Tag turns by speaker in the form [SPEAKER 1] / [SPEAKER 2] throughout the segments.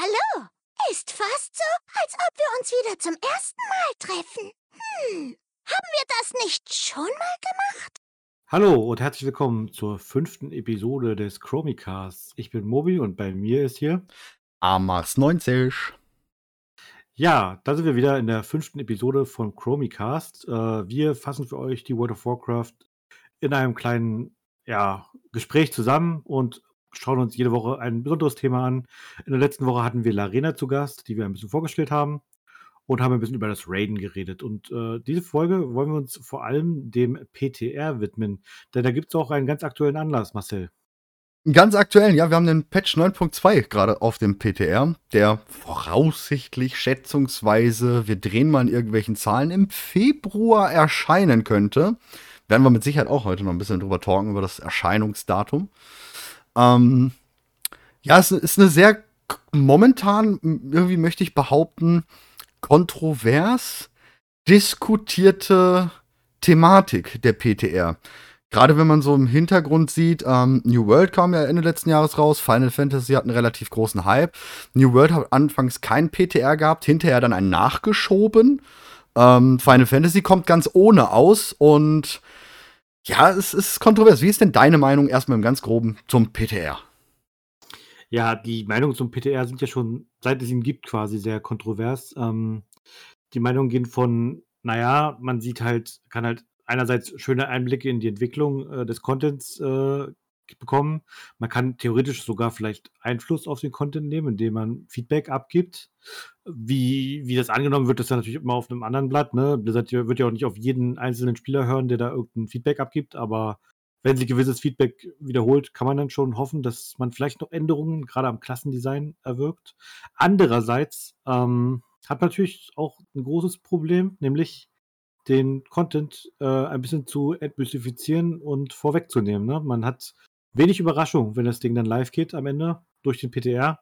[SPEAKER 1] Hallo. Ist fast so, als ob wir uns wieder zum ersten Mal treffen. Hm, haben wir das nicht schon mal gemacht?
[SPEAKER 2] Hallo und herzlich willkommen zur fünften Episode des Chromicasts. Ich bin Mobi und bei mir ist hier
[SPEAKER 3] Amars 90.
[SPEAKER 2] Ja, da sind wir wieder in der fünften Episode von Chromicast. Äh, wir fassen für euch die World of Warcraft in einem kleinen ja, Gespräch zusammen und schauen uns jede Woche ein besonderes Thema an. In der letzten Woche hatten wir Larena zu Gast, die wir ein bisschen vorgestellt haben und haben ein bisschen über das Raiden geredet. Und äh, diese Folge wollen wir uns vor allem dem PTR widmen, denn da gibt es auch einen ganz aktuellen Anlass, Marcel.
[SPEAKER 3] Ganz aktuell, ja, wir haben den Patch 9.2 gerade auf dem PTR, der voraussichtlich, schätzungsweise, wir drehen mal in irgendwelchen Zahlen, im Februar erscheinen könnte. Werden wir mit Sicherheit auch heute noch ein bisschen drüber talken, über das Erscheinungsdatum. Ähm, ja, es ist eine sehr momentan, irgendwie möchte ich behaupten, kontrovers diskutierte Thematik der PTR. Gerade wenn man so im Hintergrund sieht, ähm, New World kam ja Ende letzten Jahres raus, Final Fantasy hat einen relativ großen Hype. New World hat anfangs kein PTR gehabt, hinterher dann einen nachgeschoben. Ähm, Final Fantasy kommt ganz ohne aus und ja, es ist kontrovers. Wie ist denn deine Meinung erstmal im ganz groben zum PTR?
[SPEAKER 2] Ja, die Meinungen zum PTR sind ja schon, seit es ihn gibt, quasi sehr kontrovers. Ähm, die Meinungen gehen von, naja, man sieht halt, kann halt einerseits schöne Einblicke in die Entwicklung äh, des Contents äh, bekommen. Man kann theoretisch sogar vielleicht Einfluss auf den Content nehmen, indem man Feedback abgibt. Wie, wie das angenommen wird, ist ja natürlich immer auf einem anderen Blatt. Ne? Blizzard wird ja auch nicht auf jeden einzelnen Spieler hören, der da irgendein Feedback abgibt, aber wenn sie gewisses Feedback wiederholt, kann man dann schon hoffen, dass man vielleicht noch Änderungen gerade am Klassendesign erwirkt. Andererseits ähm, hat natürlich auch ein großes Problem, nämlich den Content äh, ein bisschen zu entmystifizieren und vorwegzunehmen. Ne? Man hat wenig Überraschung, wenn das Ding dann live geht am Ende durch den PTR.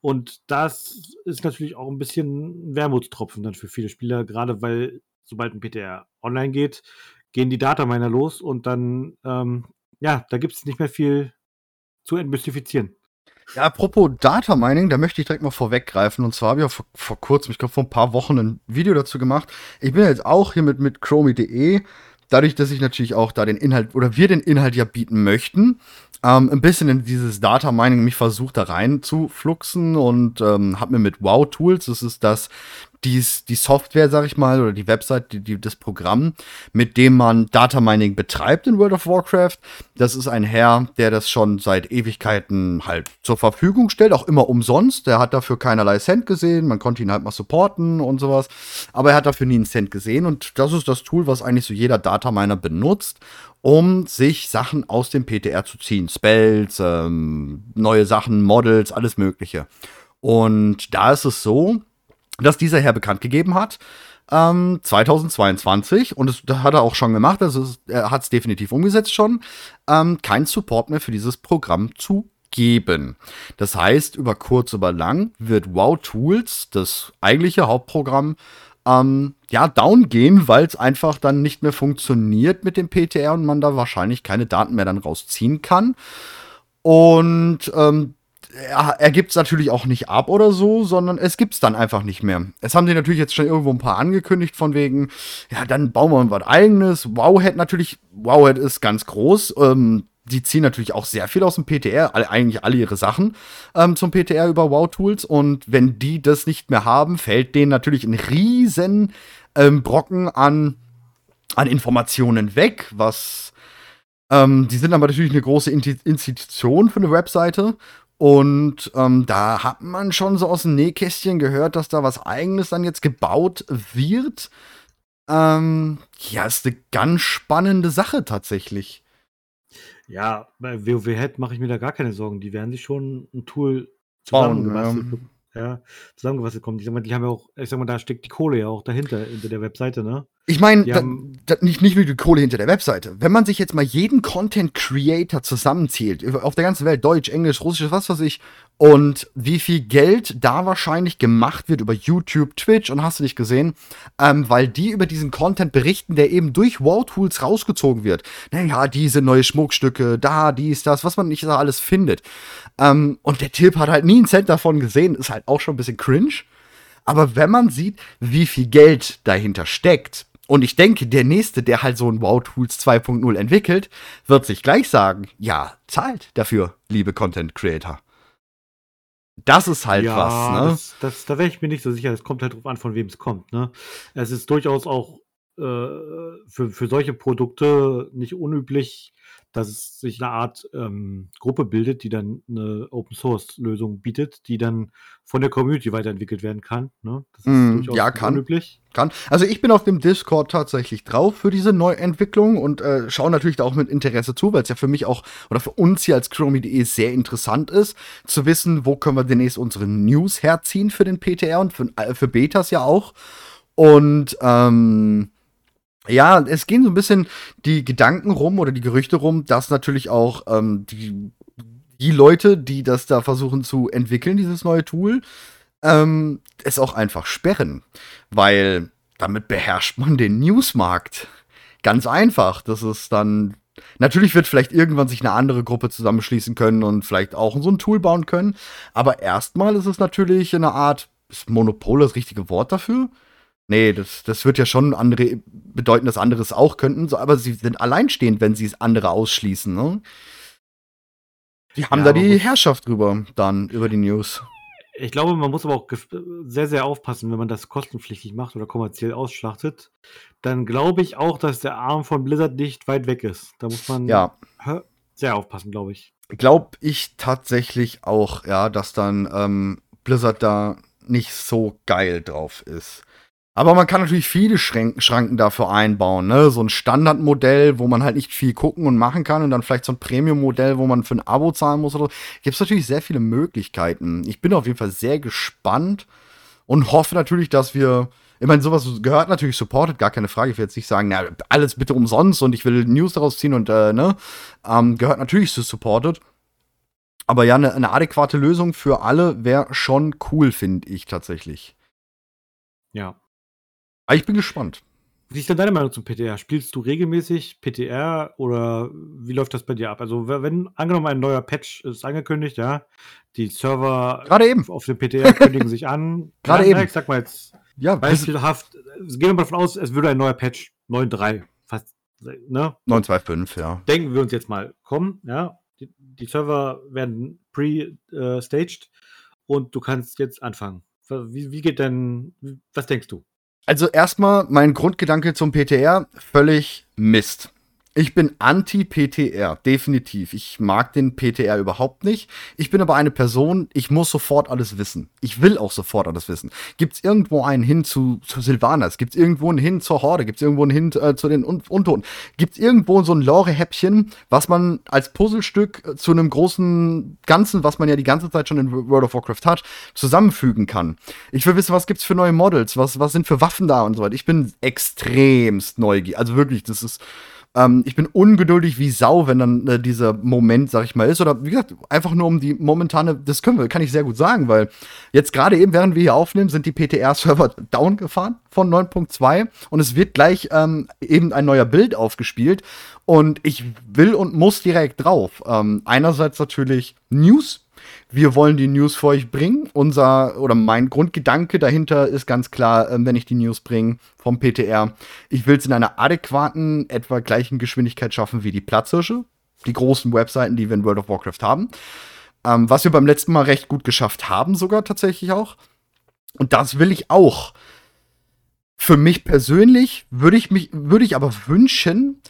[SPEAKER 2] Und das ist natürlich auch ein bisschen ein Wermutstropfen dann für viele Spieler, gerade weil sobald ein PTR online geht, gehen die Dataminer los und dann, ähm, ja, da gibt es nicht mehr viel zu entmystifizieren.
[SPEAKER 3] Ja, apropos Data Mining, da möchte ich direkt mal vorweggreifen. Und zwar habe ich auch vor, vor kurzem, ich glaube vor ein paar Wochen, ein Video dazu gemacht. Ich bin jetzt auch hier mit, mit Chromie.de. Dadurch, dass ich natürlich auch da den Inhalt oder wir den Inhalt ja bieten möchten, ähm, ein bisschen in dieses Data Mining mich versucht, da rein zu fluxen und ähm, habe mir mit Wow Tools, das ist das, dies, die Software, sag ich mal, oder die Website, die, die, das Programm, mit dem man Data Mining betreibt in World of Warcraft. Das ist ein Herr, der das schon seit Ewigkeiten halt zur Verfügung stellt, auch immer umsonst. Der hat dafür keinerlei Cent gesehen, man konnte ihn halt mal supporten und sowas, aber er hat dafür nie einen Cent gesehen und das ist das Tool, was eigentlich so jeder Data Miner benutzt, um sich Sachen aus dem PTR zu ziehen. Spells, ähm, neue Sachen, Models, alles Mögliche. Und da ist es so, dass dieser Herr bekannt gegeben hat, ähm, 2022, und das, hat er auch schon gemacht, also er hat es definitiv umgesetzt schon, ähm, kein Support mehr für dieses Programm zu geben. Das heißt, über kurz oder lang wird Wow Tools, das eigentliche Hauptprogramm, ähm, ja, down gehen, weil es einfach dann nicht mehr funktioniert mit dem PTR und man da wahrscheinlich keine Daten mehr dann rausziehen kann. Und ähm, er, er gibt es natürlich auch nicht ab oder so, sondern es gibt es dann einfach nicht mehr. Es haben sie natürlich jetzt schon irgendwo ein paar angekündigt, von wegen, ja, dann bauen wir was eigenes. Wowhead natürlich, Wowhead ist ganz groß. Ähm, die ziehen natürlich auch sehr viel aus dem PTR, alle, eigentlich alle ihre Sachen ähm, zum PTR über Wow-Tools. Und wenn die das nicht mehr haben, fällt denen natürlich ein riesen ähm, Brocken an, an Informationen weg, was ähm, die sind aber natürlich eine große Institution für eine Webseite. Und ähm, da hat man schon so aus dem Nähkästchen gehört, dass da was Eigenes dann jetzt gebaut wird. Ähm, ja, ist eine ganz spannende Sache tatsächlich.
[SPEAKER 2] Ja, bei WoW mache ich mir da gar keine Sorgen. Die werden sich schon ein Tool zusammengebastelt, ja. ja, zusammengewasselt kommen. Ich sag mal, die haben ja auch, ich sag mal, da steckt die Kohle ja auch dahinter, hinter der Webseite, ne?
[SPEAKER 3] Ich meine, da, da, nicht, nicht nur die Kohle hinter der Webseite. Wenn man sich jetzt mal jeden Content Creator zusammenzählt, auf der ganzen Welt, Deutsch, Englisch, Russisch, was weiß ich, und wie viel Geld da wahrscheinlich gemacht wird über YouTube, Twitch und hast du nicht gesehen, ähm, weil die über diesen Content berichten, der eben durch Wow-Tools rausgezogen wird. Naja, diese neue Schmuckstücke, da, dies, das, was man nicht da alles findet. Ähm, und der Typ hat halt nie einen Cent davon gesehen, ist halt auch schon ein bisschen cringe. Aber wenn man sieht, wie viel Geld dahinter steckt, und ich denke, der nächste, der halt so ein Wow Tools 2.0 entwickelt, wird sich gleich sagen, ja, zahlt dafür, liebe Content Creator. Das ist halt
[SPEAKER 2] ja,
[SPEAKER 3] was, ne?
[SPEAKER 2] das, das, da wäre ich mir nicht so sicher. Es kommt halt drauf an, von wem es kommt. Ne? Es ist durchaus auch äh, für, für solche Produkte nicht unüblich, dass es sich eine Art ähm, Gruppe bildet, die dann eine Open-Source-Lösung bietet, die dann von der Community weiterentwickelt werden kann. Ne? Das ist
[SPEAKER 3] Mm, ja, kann.
[SPEAKER 2] unüblich.
[SPEAKER 3] kann. Also ich bin auf dem Discord tatsächlich drauf für diese Neuentwicklung und äh, schaue natürlich da auch mit Interesse zu, weil es ja für mich auch oder für uns hier als Chromie.de sehr interessant ist, zu wissen, wo können wir demnächst unsere News herziehen für den PTR und für, äh, für Betas ja auch. Und ähm, ja, es gehen so ein bisschen die Gedanken rum oder die Gerüchte rum, dass natürlich auch ähm, die, die Leute, die das da versuchen zu entwickeln, dieses neue Tool, ähm, es auch einfach sperren. Weil damit beherrscht man den Newsmarkt. Ganz einfach. Das ist dann. Natürlich wird vielleicht irgendwann sich eine andere Gruppe zusammenschließen können und vielleicht auch so ein Tool bauen können. Aber erstmal ist es natürlich eine Art. Ist Monopol das richtige Wort dafür? Nee, das, das wird ja schon andere bedeuten, dass andere es auch könnten, so, aber sie sind alleinstehend, wenn sie es andere ausschließen, ne? Die haben
[SPEAKER 2] Ja,
[SPEAKER 3] da die Herrschaft drüber, dann, über die News.
[SPEAKER 2] Ich glaube, man muss aber auch sehr, sehr aufpassen, wenn man das kostenpflichtig macht oder kommerziell ausschlachtet. Dann glaube ich auch, dass der Arm von Blizzard nicht weit weg ist. Da muss man
[SPEAKER 3] Ja,
[SPEAKER 2] sehr aufpassen, glaube ich.
[SPEAKER 3] glaube ich tatsächlich auch, ja, dass dann ähm, Blizzard da nicht so geil drauf ist. Aber man kann natürlich viele Schränken, Schranken dafür einbauen, ne? So ein Standardmodell, wo man halt nicht viel gucken und machen kann und dann vielleicht so ein Premium-Modell, wo man für ein Abo zahlen muss oder so. Gibt es natürlich sehr viele Möglichkeiten. Ich bin auf jeden Fall sehr gespannt und hoffe natürlich, dass wir. Ich meine, sowas gehört natürlich supported, gar keine Frage. Ich will jetzt nicht sagen, na, alles bitte umsonst und ich will News daraus ziehen und, äh, ne? Ähm, gehört natürlich zu supported. Aber ja, eine, eine adäquate Lösung für alle wäre schon cool, finde ich tatsächlich.
[SPEAKER 2] Ja.
[SPEAKER 3] Aber ich bin gespannt.
[SPEAKER 2] Wie ist denn deine Meinung zum PTR? Spielst du regelmäßig PTR oder wie läuft das bei dir ab? Also, wenn- angenommen ein neuer Patch ist angekündigt, ja, die Server
[SPEAKER 3] Gerade eben.
[SPEAKER 2] auf dem PTR kündigen sich an.
[SPEAKER 3] Gerade
[SPEAKER 2] Ja,
[SPEAKER 3] eben.
[SPEAKER 2] Ich sag mal jetzt
[SPEAKER 3] Ja,
[SPEAKER 2] beispielhaft, gehen wir mal davon aus, es würde ein neuer Patch 9.3 fast, ne?
[SPEAKER 3] 925, ja.
[SPEAKER 2] denken wir uns jetzt mal, kommen, ja, die, die Server werden pre-staged und du kannst jetzt anfangen. Wie, wie geht denn, was denkst du?
[SPEAKER 3] Also erstmal mein Grundgedanke zum PTR, völlig Mist. Ich bin anti-PTR, definitiv. Ich mag den PTR überhaupt nicht. Ich bin aber eine Person, ich muss sofort alles wissen. Ich will auch sofort alles wissen. Gibt es irgendwo einen hin zu, zu Sylvanas? Gibt es irgendwo einen hin zur Horde? Gibt es irgendwo einen hin äh, zu den Un Untoten? Gibt es irgendwo so ein Lore-Häppchen, was man als Puzzlestück äh, zu einem großen Ganzen, was man ja die ganze Zeit schon in World of Warcraft hat, zusammenfügen kann? Ich will wissen, was gibt's für neue Models? Was, was sind für Waffen da und so weiter. Ich bin extremst neugierig. Also wirklich, das ist ähm, ich bin ungeduldig wie Sau, wenn dann äh, dieser Moment, sag ich mal, ist. Oder wie gesagt, einfach nur um die momentane, das können wir, kann ich sehr gut sagen, weil jetzt gerade eben, während wir hier aufnehmen, sind die PTR-Server down gefahren von 9.2 und es wird gleich ähm, eben ein neuer Bild aufgespielt. Und ich will und muss direkt drauf. Ähm, einerseits natürlich News. Wir wollen die News für euch bringen. Unser oder mein Grundgedanke dahinter ist ganz klar, ähm, wenn ich die News bringe vom PTR, ich will es in einer adäquaten, etwa gleichen Geschwindigkeit schaffen wie die Platzhirsche, die großen Webseiten, die wir in World of Warcraft haben. Ähm, was wir beim letzten Mal recht gut geschafft haben, sogar tatsächlich auch. Und das will ich auch. Für mich persönlich würde ich mich, würde ich aber wünschen,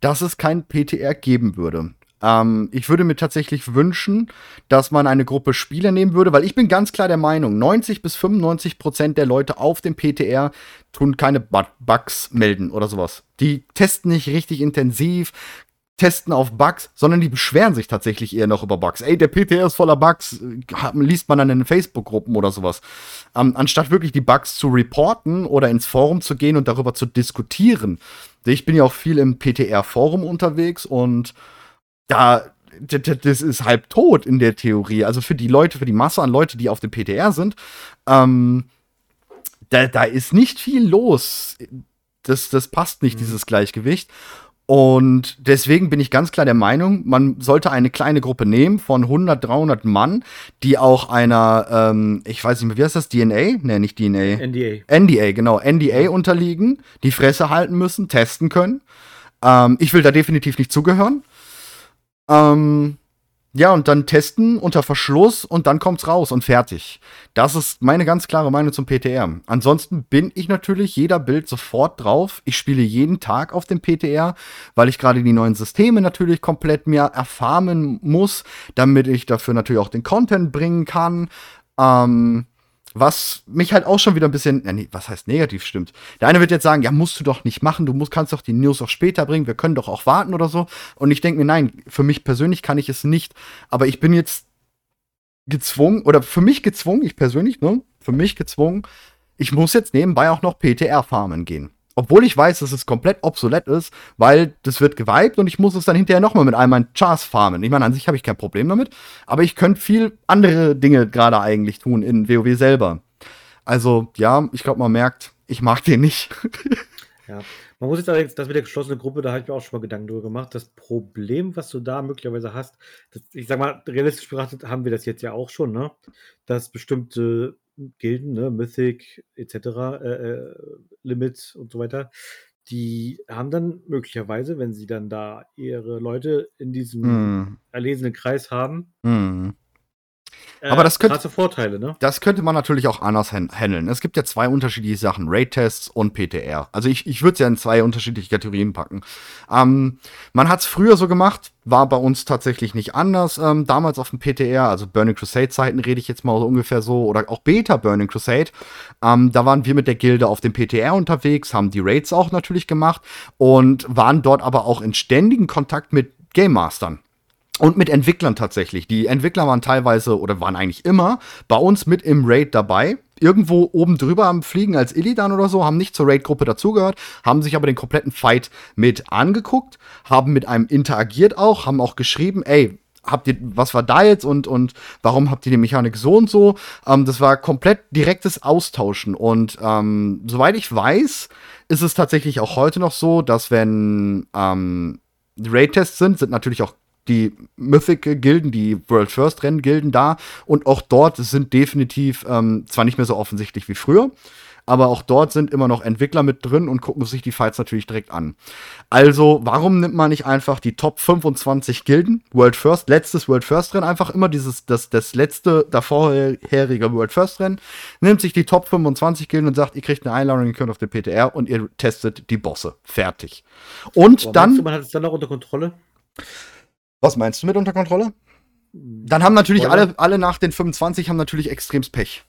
[SPEAKER 3] dass es kein PTR geben würde. Ähm, ich würde mir tatsächlich wünschen, dass man eine Gruppe Spieler nehmen würde, weil ich bin ganz klar der Meinung, 90 bis 95 Prozent der Leute auf dem PTR tun keine Bu- Bugs melden oder sowas. Die testen nicht richtig intensiv, testen auf Bugs, sondern die beschweren sich tatsächlich eher noch über Bugs. Ey, der PTR ist voller Bugs, liest man dann in Facebook-Gruppen oder sowas. Ähm, anstatt wirklich die Bugs zu reporten oder ins Forum zu gehen und darüber zu diskutieren. Ich bin ja auch viel im PTR-Forum unterwegs und da, das ist halb tot in der Theorie. Also für die Leute, für die Masse an Leute, die auf dem PTR sind, ähm, da, da ist nicht viel los. Das, das passt nicht, mhm. dieses Gleichgewicht. Und deswegen bin ich ganz klar der Meinung, man sollte eine kleine Gruppe nehmen von 100, 300 Mann, die auch einer, ähm, ich weiß nicht mehr, wie heißt das, DNA? Ne, nicht DNA.
[SPEAKER 2] NDA.
[SPEAKER 3] NDA, genau, NDA unterliegen, die Fresse halten müssen, testen können. Ähm, ich will da definitiv nicht zugehören. Ähm, ja, und dann testen unter Verschluss und dann kommt's raus und fertig. Das ist meine ganz klare Meinung zum PTR. Ansonsten bin ich natürlich jeder Bild sofort drauf. Ich spiele jeden Tag auf dem PTR, weil ich gerade die neuen Systeme natürlich komplett mehr erfahren muss, damit ich dafür natürlich auch den Content bringen kann. Ähm, was mich halt auch schon wieder ein bisschen, nee, was heißt negativ stimmt. Der eine wird jetzt sagen, ja, musst du doch nicht machen, du musst, kannst doch die News auch später bringen, wir können doch auch warten oder so. Und ich denke mir, nein, für mich persönlich kann ich es nicht. Aber ich bin jetzt gezwungen, oder für mich gezwungen, ich persönlich, ne, für mich gezwungen, ich muss jetzt nebenbei auch noch PTR farmen gehen. Obwohl ich weiß, dass es komplett obsolet ist, weil das wird geweibt und ich muss es dann hinterher nochmal mit all meinen Chars farmen. Ich meine, an sich habe ich kein Problem damit, aber ich könnte viel andere Dinge gerade eigentlich tun in WoW selber. Also, ja, ich glaube, man merkt, ich mag den nicht.
[SPEAKER 2] ja. Man muss jetzt allerdings, das mit der geschlossenen Gruppe, da habe ich mir auch schon mal Gedanken drüber gemacht. Das Problem, was du da möglicherweise hast, das, ich sag mal, realistisch betrachtet haben wir das jetzt ja auch schon, ne? Dass bestimmte Gilden, ne, Mythic etc., äh, äh, Limit und so weiter, die haben dann möglicherweise, wenn sie dann da ihre Leute in diesem mm. erlesenen Kreis haben, mm.
[SPEAKER 3] Äh, Aber das könnte,
[SPEAKER 2] Vorteile, ne?
[SPEAKER 3] Das könnte man natürlich auch anders handeln. Es gibt ja zwei unterschiedliche Sachen, Raid-Tests und PTR. Also ich, ich würde es ja in zwei unterschiedliche Kategorien packen. Ähm, man hat es früher so gemacht, war bei uns tatsächlich nicht anders. Ähm, damals auf dem PTR, also Burning Crusade-Zeiten rede ich jetzt mal so ungefähr so, oder auch Beta Burning Crusade. Ähm, da waren wir mit der Gilde auf dem PTR unterwegs, haben die Raids auch natürlich gemacht und waren dort aber auch in ständigen Kontakt mit Game Mastern. Und mit Entwicklern tatsächlich. Die Entwickler waren teilweise oder waren eigentlich immer bei uns mit im Raid dabei. Irgendwo oben drüber am Fliegen als Illidan oder so, haben nicht zur Raid-Gruppe dazugehört, haben sich aber den kompletten Fight mit angeguckt, haben mit einem interagiert auch, haben auch geschrieben, ey, habt ihr, was war da jetzt und, und warum habt ihr die Mechanik so und so? Ähm, das war komplett direktes Austauschen. Und ähm, soweit ich weiß, ist es tatsächlich auch heute noch so, dass wenn ähm, Raid-Tests sind, sind natürlich auch die Mythic-Gilden, die World First-Rennen-Gilden da. Und auch dort sind definitiv ähm, zwar nicht mehr so offensichtlich wie früher, aber auch dort sind immer noch Entwickler mit drin und gucken sich die Fights natürlich direkt an. Also, warum nimmt man nicht einfach die Top 25 Gilden, World First, letztes World First Rennen, einfach immer dieses, das, das letzte davorherige World First Rennen, nimmt sich die Top 25 Gilden und sagt, ihr kriegt eine Einladung, ihr könnt auf den PTR und ihr testet die Bosse. Fertig. Und Boah, dann.
[SPEAKER 2] Du, man hat es dann auch unter Kontrolle?
[SPEAKER 3] Was meinst du mit unter Kontrolle? Dann haben natürlich alle, alle nach den 25 haben natürlich extremes Pech.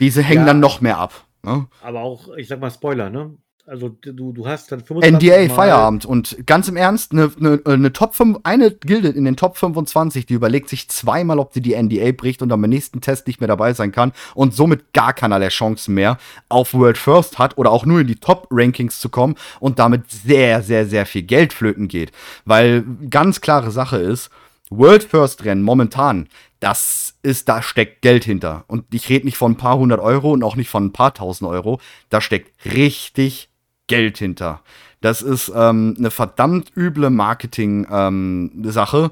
[SPEAKER 3] Diese hängen ja, dann noch mehr ab. Ne?
[SPEAKER 2] Aber auch, ich sag mal Spoiler, ne? Also du, du hast dann
[SPEAKER 3] 25 NDA Mal Feierabend und ganz im Ernst, eine ne, ne Top 5, eine Gilde in den Top 25, die überlegt sich zweimal, ob sie die NDA bricht und am nächsten Test nicht mehr dabei sein kann und somit gar keinerlei Chancen mehr auf World First hat oder auch nur in die Top Rankings zu kommen und damit sehr, sehr, sehr viel Geld flöten geht. Weil ganz klare Sache ist, World First Rennen momentan, das ist, da steckt Geld hinter. Und ich rede nicht von ein paar hundert Euro und auch nicht von ein paar tausend Euro. Da steckt richtig Geld hinter. Das ist ähm, eine verdammt üble Marketing-Sache,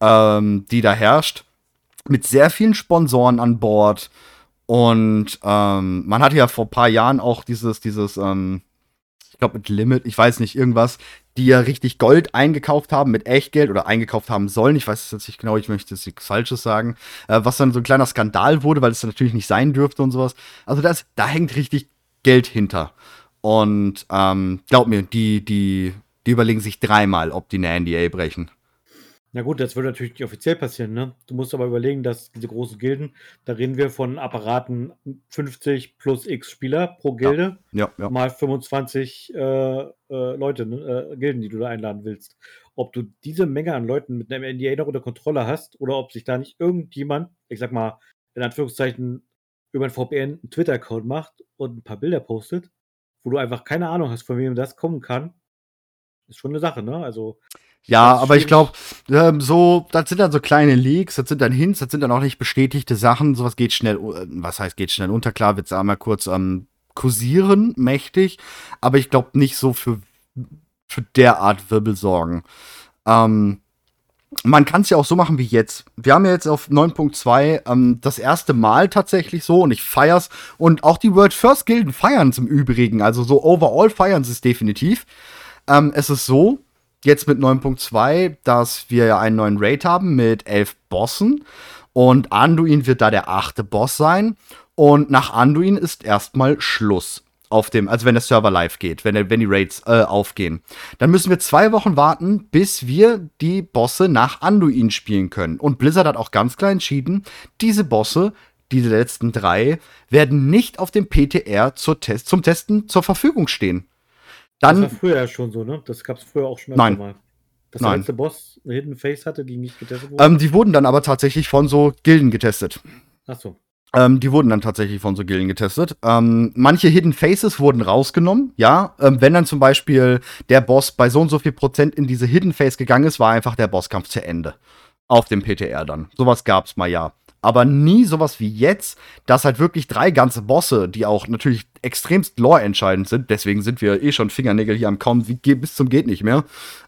[SPEAKER 3] ähm, ähm, die da herrscht. Mit sehr vielen Sponsoren an Bord. Und ähm, man hatte ja vor ein paar Jahren auch dieses, dieses, ähm, ich glaube mit Limit, ich weiß nicht, irgendwas, die ja richtig Gold eingekauft haben mit Echtgeld oder eingekauft haben sollen. Ich weiß es jetzt nicht genau, ich möchte jetzt nichts Falsches sagen. Äh, was dann so ein kleiner Skandal wurde, weil es natürlich nicht sein dürfte und sowas. Also das, da hängt richtig Geld hinter. Und ähm, glaub mir, die, die, die überlegen sich dreimal, ob die eine NDA brechen.
[SPEAKER 2] Na gut, das würde natürlich nicht offiziell passieren, ne? Du musst aber überlegen, dass diese großen Gilden, da reden wir von Apparaten 50 plus X Spieler pro Gilde,
[SPEAKER 3] ja, ja, ja.
[SPEAKER 2] mal 25 äh, äh, Leute, ne? äh, Gilden, die du da einladen willst. ob du diese Menge an Leuten mit einem NDA noch unter Kontrolle hast oder ob sich da nicht irgendjemand, ich sag mal, in Anführungszeichen über ein VPN einen Twitter-Account macht und ein paar Bilder postet, wo du einfach keine Ahnung hast, von wem das kommen kann. Ist schon eine Sache, ne? Also.
[SPEAKER 3] Ja, aber ich glaube, ähm, so, das sind dann so kleine Leaks, das sind dann Hints, das sind dann auch nicht bestätigte Sachen. Sowas geht schnell, äh, was heißt geht schnell unter? Klar, wird es einmal kurz ähm, kursieren, mächtig, aber ich glaube nicht so für, für derart Wirbelsorgen. Ähm, man kann es ja auch so machen wie jetzt. Wir haben ja jetzt auf 9.2 ähm, das erste Mal tatsächlich so und ich feier's. Und auch die World First Gilden feiern es im Übrigen. Also so overall feiern sie es definitiv. Ähm, es ist so, jetzt mit 9.2, dass wir ja einen neuen Raid haben mit elf Bossen. Und Anduin wird da der achte Boss sein. Und nach Anduin ist erstmal Schluss auf dem, also wenn der Server live geht, wenn, wenn die Raids äh, aufgehen, dann müssen wir zwei Wochen warten, bis wir die Bosse nach Anduin spielen können. Und Blizzard hat auch ganz klar entschieden, diese Bosse, diese letzten drei, werden nicht auf dem PTR Test, zum Testen zur Verfügung stehen.
[SPEAKER 2] Dann, das war früher ja schon so, ne? Das gab es früher auch schon
[SPEAKER 3] nein. mal.
[SPEAKER 2] Dass der letzte Boss eine Hidden Face hatte, die nicht getestet
[SPEAKER 3] wurde? Ähm, die wurden dann aber tatsächlich von so Gilden getestet.
[SPEAKER 2] Ach so.
[SPEAKER 3] Ähm, die wurden dann tatsächlich von so Gilden getestet. Ähm, manche Hidden Faces wurden rausgenommen, ja. Ähm, wenn dann zum Beispiel der Boss bei so und so viel Prozent in diese Hidden Face gegangen ist, war einfach der Bosskampf zu Ende. Auf dem PTR dann. Sowas gab's mal, ja. Aber nie sowas wie jetzt, dass halt wirklich drei ganze Bosse, die auch natürlich extremst lore-entscheidend sind, deswegen sind wir eh schon Fingernägel hier am Kaum bis zum geht nicht mehr.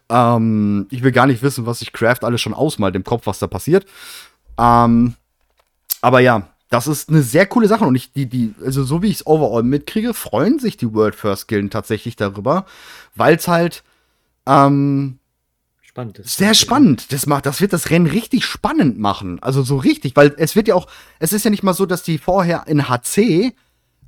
[SPEAKER 3] Ähm, ich will gar nicht wissen, was sich Craft alles schon ausmalt im Kopf, was da passiert. Ähm, aber ja, das ist eine sehr coole Sache und ich, die, die, also so wie ich es overall mitkriege, freuen sich die World First Gilden tatsächlich darüber, weil es halt ähm,
[SPEAKER 2] spannend ist.
[SPEAKER 3] Sehr spannend. Das macht, das wird das Rennen richtig spannend machen. Also so richtig, weil es wird ja auch, es ist ja nicht mal so, dass die vorher in HC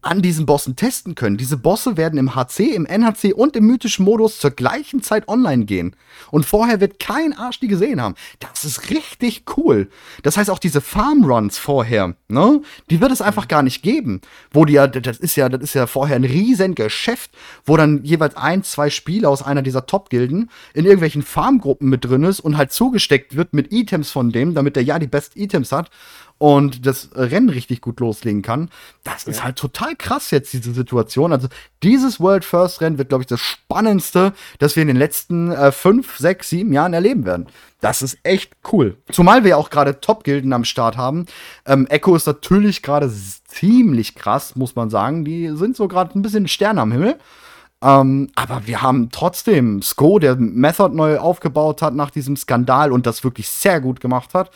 [SPEAKER 3] an diesen Bossen testen können. Diese Bosse werden im HC, im NHC und im mythischen Modus zur gleichen Zeit online gehen. Und vorher wird kein Arsch die gesehen haben. Das ist richtig cool. Das heißt auch diese Farmruns vorher, ne? Die wird es einfach gar nicht geben. Wo die ja, das ist ja, das ist ja vorher ein riesen Geschäft, wo dann jeweils ein, zwei Spieler aus einer dieser Top-Gilden in irgendwelchen Farmgruppen mit drin ist und halt zugesteckt wird mit Items von dem, damit der ja die besten Items hat und das Rennen richtig gut loslegen kann. Das ist halt total krass jetzt, diese Situation. Also dieses World First Rennen wird, glaube ich, das spannendste, das wir in den letzten äh, fünf, sechs, sieben Jahren erleben werden. Das ist echt cool. Zumal wir ja auch gerade Top-Gilden am Start haben. Ähm, Echo ist natürlich gerade ziemlich krass, muss man sagen. Die sind so gerade ein bisschen Sterne am Himmel. Ähm, aber wir haben trotzdem Sko, der Method neu aufgebaut hat nach diesem Skandal und das wirklich sehr gut gemacht hat.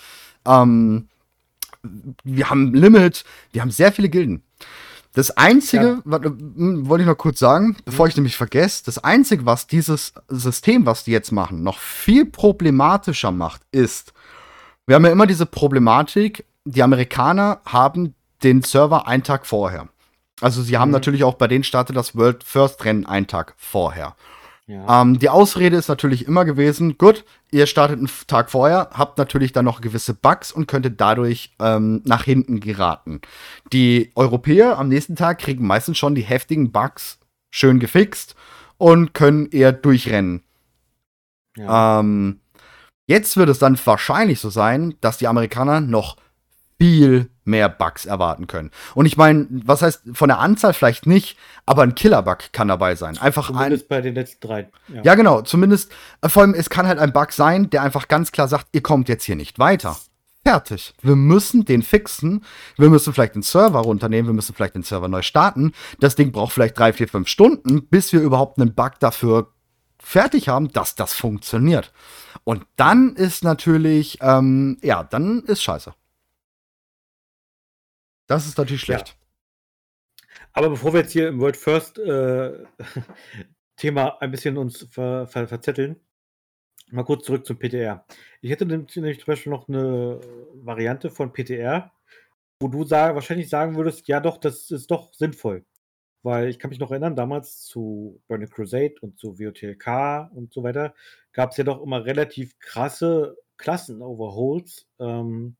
[SPEAKER 3] Ähm, wir haben Limit, wir haben sehr viele Gilden. Das Einzige, ja. hm, wollte ich noch kurz sagen, bevor ich nämlich vergesse, das Einzige, was dieses System, was die jetzt machen, noch viel problematischer macht, ist, wir haben ja immer diese Problematik, die Amerikaner haben den Server einen Tag vorher. Also sie haben mhm. natürlich auch bei denen startet das World First Rennen einen Tag vorher. Ja. Ähm, die Ausrede ist natürlich immer gewesen, gut, ihr startet einen Tag vorher, habt natürlich dann noch gewisse Bugs und könntet dadurch ähm, nach hinten geraten. Die Europäer am nächsten Tag kriegen meistens schon die heftigen Bugs schön gefixt und können eher durchrennen. Ja. Ähm, jetzt wird es dann wahrscheinlich so sein, dass die Amerikaner noch viel mehr Bugs erwarten können. Und ich meine, was heißt von der Anzahl vielleicht nicht, aber ein Killer-Bug kann dabei sein. Einfach
[SPEAKER 2] zumindest ein, bei den letzten drei.
[SPEAKER 3] Ja. ja, genau. Zumindest, äh, vor allem, es kann halt ein Bug sein, der einfach ganz klar sagt, ihr kommt jetzt hier nicht weiter. Fertig. Wir müssen den fixen. Wir müssen vielleicht den Server runternehmen. Wir müssen vielleicht den Server neu starten. Das Ding braucht vielleicht drei, vier, fünf Stunden, bis wir überhaupt einen Bug dafür fertig haben, dass das funktioniert. Und dann ist natürlich, ähm, ja, dann ist scheiße. Das ist natürlich schlecht.
[SPEAKER 2] Ja. Aber bevor wir jetzt hier im World First äh, Thema ein bisschen uns ver ver verzetteln, mal kurz zurück zum PTR. Ich hätte nämlich zum Beispiel noch eine Variante von PTR, wo du sag, wahrscheinlich sagen würdest, ja doch, das ist doch sinnvoll. Weil ich kann mich noch erinnern, damals zu Burning Crusade und zu WOTLK und so weiter, gab es ja doch immer relativ krasse Klassen-Overholds. Ähm,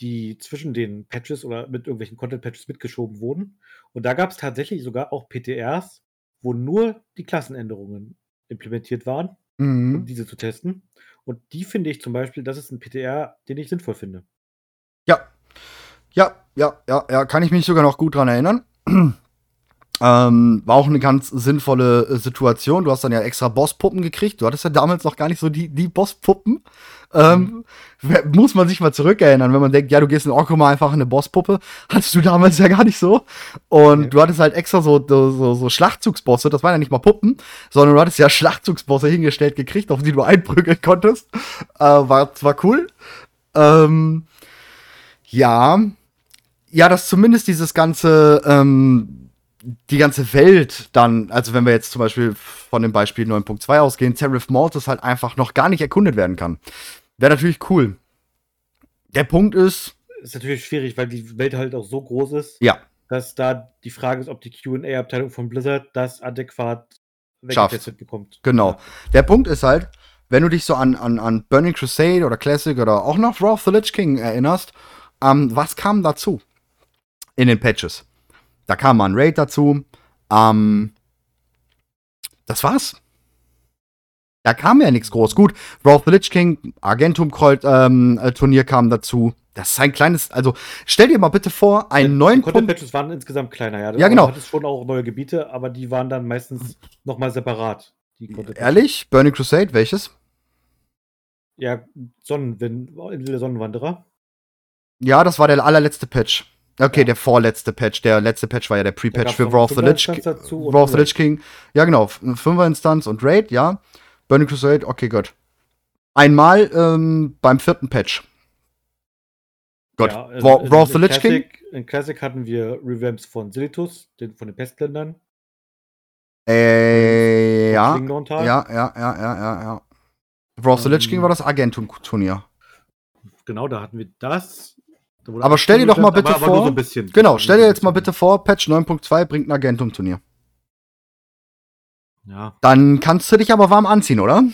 [SPEAKER 2] die zwischen den Patches oder mit irgendwelchen Content-Patches mitgeschoben wurden. Und da gab es tatsächlich sogar auch PTRs, wo nur die Klassenänderungen implementiert waren um
[SPEAKER 3] Mhm.
[SPEAKER 2] diese zu testen. Und die finde ich zum Beispiel, das ist ein PTR, den ich sinnvoll finde.
[SPEAKER 3] Ja. Ja, ja, ja, ja, kann ich mich sogar noch gut dran erinnern. Ähm, war auch eine ganz sinnvolle äh, Situation. Du hast dann ja extra Bosspuppen gekriegt. Du hattest ja damals noch gar nicht so die, die Bosspuppen. Ähm, wer- Muss man sich mal zurückerinnern, wenn man denkt, ja, du gehst in Orkuma einfach in eine Bosspuppe. Hattest du damals ja gar nicht so. Und
[SPEAKER 2] Nee.
[SPEAKER 3] du hattest halt extra so, so, so, so Schlachtzugsbosse. Das waren ja nicht mal Puppen, sondern du hattest ja Schlachtzugsbosse hingestellt gekriegt, auf die du einprügeln konntest. Äh, war, war cool. Ähm, ja, ja, dass zumindest dieses ganze, ähm, die ganze Welt dann, also wenn wir jetzt zum Beispiel von dem Beispiel 9.2 ausgehen, Seraph Mortis halt einfach noch gar nicht erkundet werden kann. Wäre natürlich cool. Der Punkt ist,
[SPEAKER 2] Ist natürlich schwierig, weil die Welt halt auch so groß ist,
[SPEAKER 3] ja,
[SPEAKER 2] dass da die Frage ist, ob die QA-Abteilung von Blizzard das adäquat weggetestet bekommt.
[SPEAKER 3] genau. Der Punkt ist halt, wenn du dich so an, an, an Burning Crusade oder Classic oder auch noch Wrath of the Lich King erinnerst, ähm, was kam dazu in den Patches? Da kam mal ein Raid dazu. Ähm, das war's. Da kam ja nichts groß. Gut, of the Lich King, Argentum ähm, äh, Turnier kam dazu. Das ist ein kleines, also stell dir mal bitte vor, einen neuen
[SPEAKER 2] Die
[SPEAKER 3] Punkt.
[SPEAKER 2] Content-Patches waren insgesamt kleiner, ja.
[SPEAKER 3] Ja, genau.
[SPEAKER 2] Du hattest schon auch neue Gebiete, aber die waren dann meistens nochmal separat.
[SPEAKER 3] Ehrlich? Burning Crusade, welches?
[SPEAKER 2] Ja, Sonnenwind, Insel der Sonnenwanderer.
[SPEAKER 3] Ja, das war der allerletzte Patch. Okay, der vorletzte Patch. Der letzte Patch war ja der Pre-Patch für Wrath of the Lich King. Ja, genau. Fünfer-Instanz und Raid, ja. Burning Crusade, okay, gut. Einmal ähm, beim vierten Patch. Gott.
[SPEAKER 2] Ja, in-
[SPEAKER 3] Wrath
[SPEAKER 2] in-
[SPEAKER 3] Wrath of the Lich King?
[SPEAKER 2] In Classic hatten wir Revamps von Silitus, den, von den Pestländern.
[SPEAKER 3] Äh, ja. Ja, ja, ja, ja, ja, ja. Wrath of the Lich King
[SPEAKER 2] Ähm,
[SPEAKER 3] war das Argentum-Turnier.
[SPEAKER 2] Genau, da hatten wir das. Wurde
[SPEAKER 3] Aber stell dir doch mal bitte
[SPEAKER 2] aber, aber
[SPEAKER 3] vor-
[SPEAKER 2] so ein bisschen.
[SPEAKER 3] Genau,
[SPEAKER 2] Aber
[SPEAKER 3] stell dir
[SPEAKER 2] so
[SPEAKER 3] jetzt mal bitte vor, Patch 9.2 bringt ein Argentum-Turnier.
[SPEAKER 2] Ja,
[SPEAKER 3] Dann kannst du dich aber warm anziehen, oder?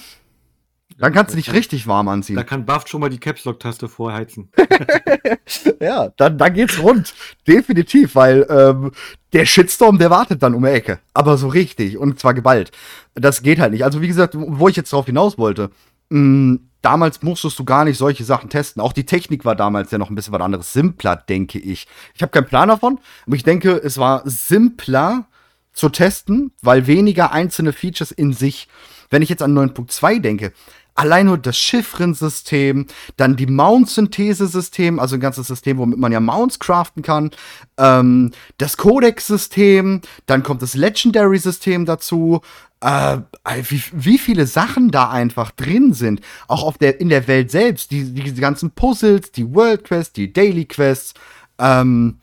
[SPEAKER 3] Dann kannst du dich richtig warm anziehen.
[SPEAKER 2] Da kann Buff schon mal die Caps Lock Taste vorheizen.
[SPEAKER 3] Ja, dann, dann geht's rund. Definitiv, weil ähm, der Shitstorm, der wartet dann um die Ecke. Aber so richtig und zwar geballt. Das geht halt nicht. Also, wie gesagt, wo ich jetzt drauf hinaus wollte, mh, damals musstest du gar nicht solche Sachen testen. Auch die Technik war damals ja noch ein bisschen was anderes. Simpler, denke ich. Ich habe keinen Plan davon, aber ich denke, es war simpler zu testen, weil weniger einzelne Features in sich. Wenn ich jetzt an 9.2 denke, allein nur das Chiffrensystem, dann die Mount-Synthese-System, also ein ganzes System, womit man ja Mounts craften kann, ähm, das Codex-System, dann kommt das Legendary-System dazu, äh, wie, wie viele Sachen da einfach drin sind, auch auf der, in der Welt selbst, die, die, ganzen Puzzles, die World Quests, die Daily Quests, ähm,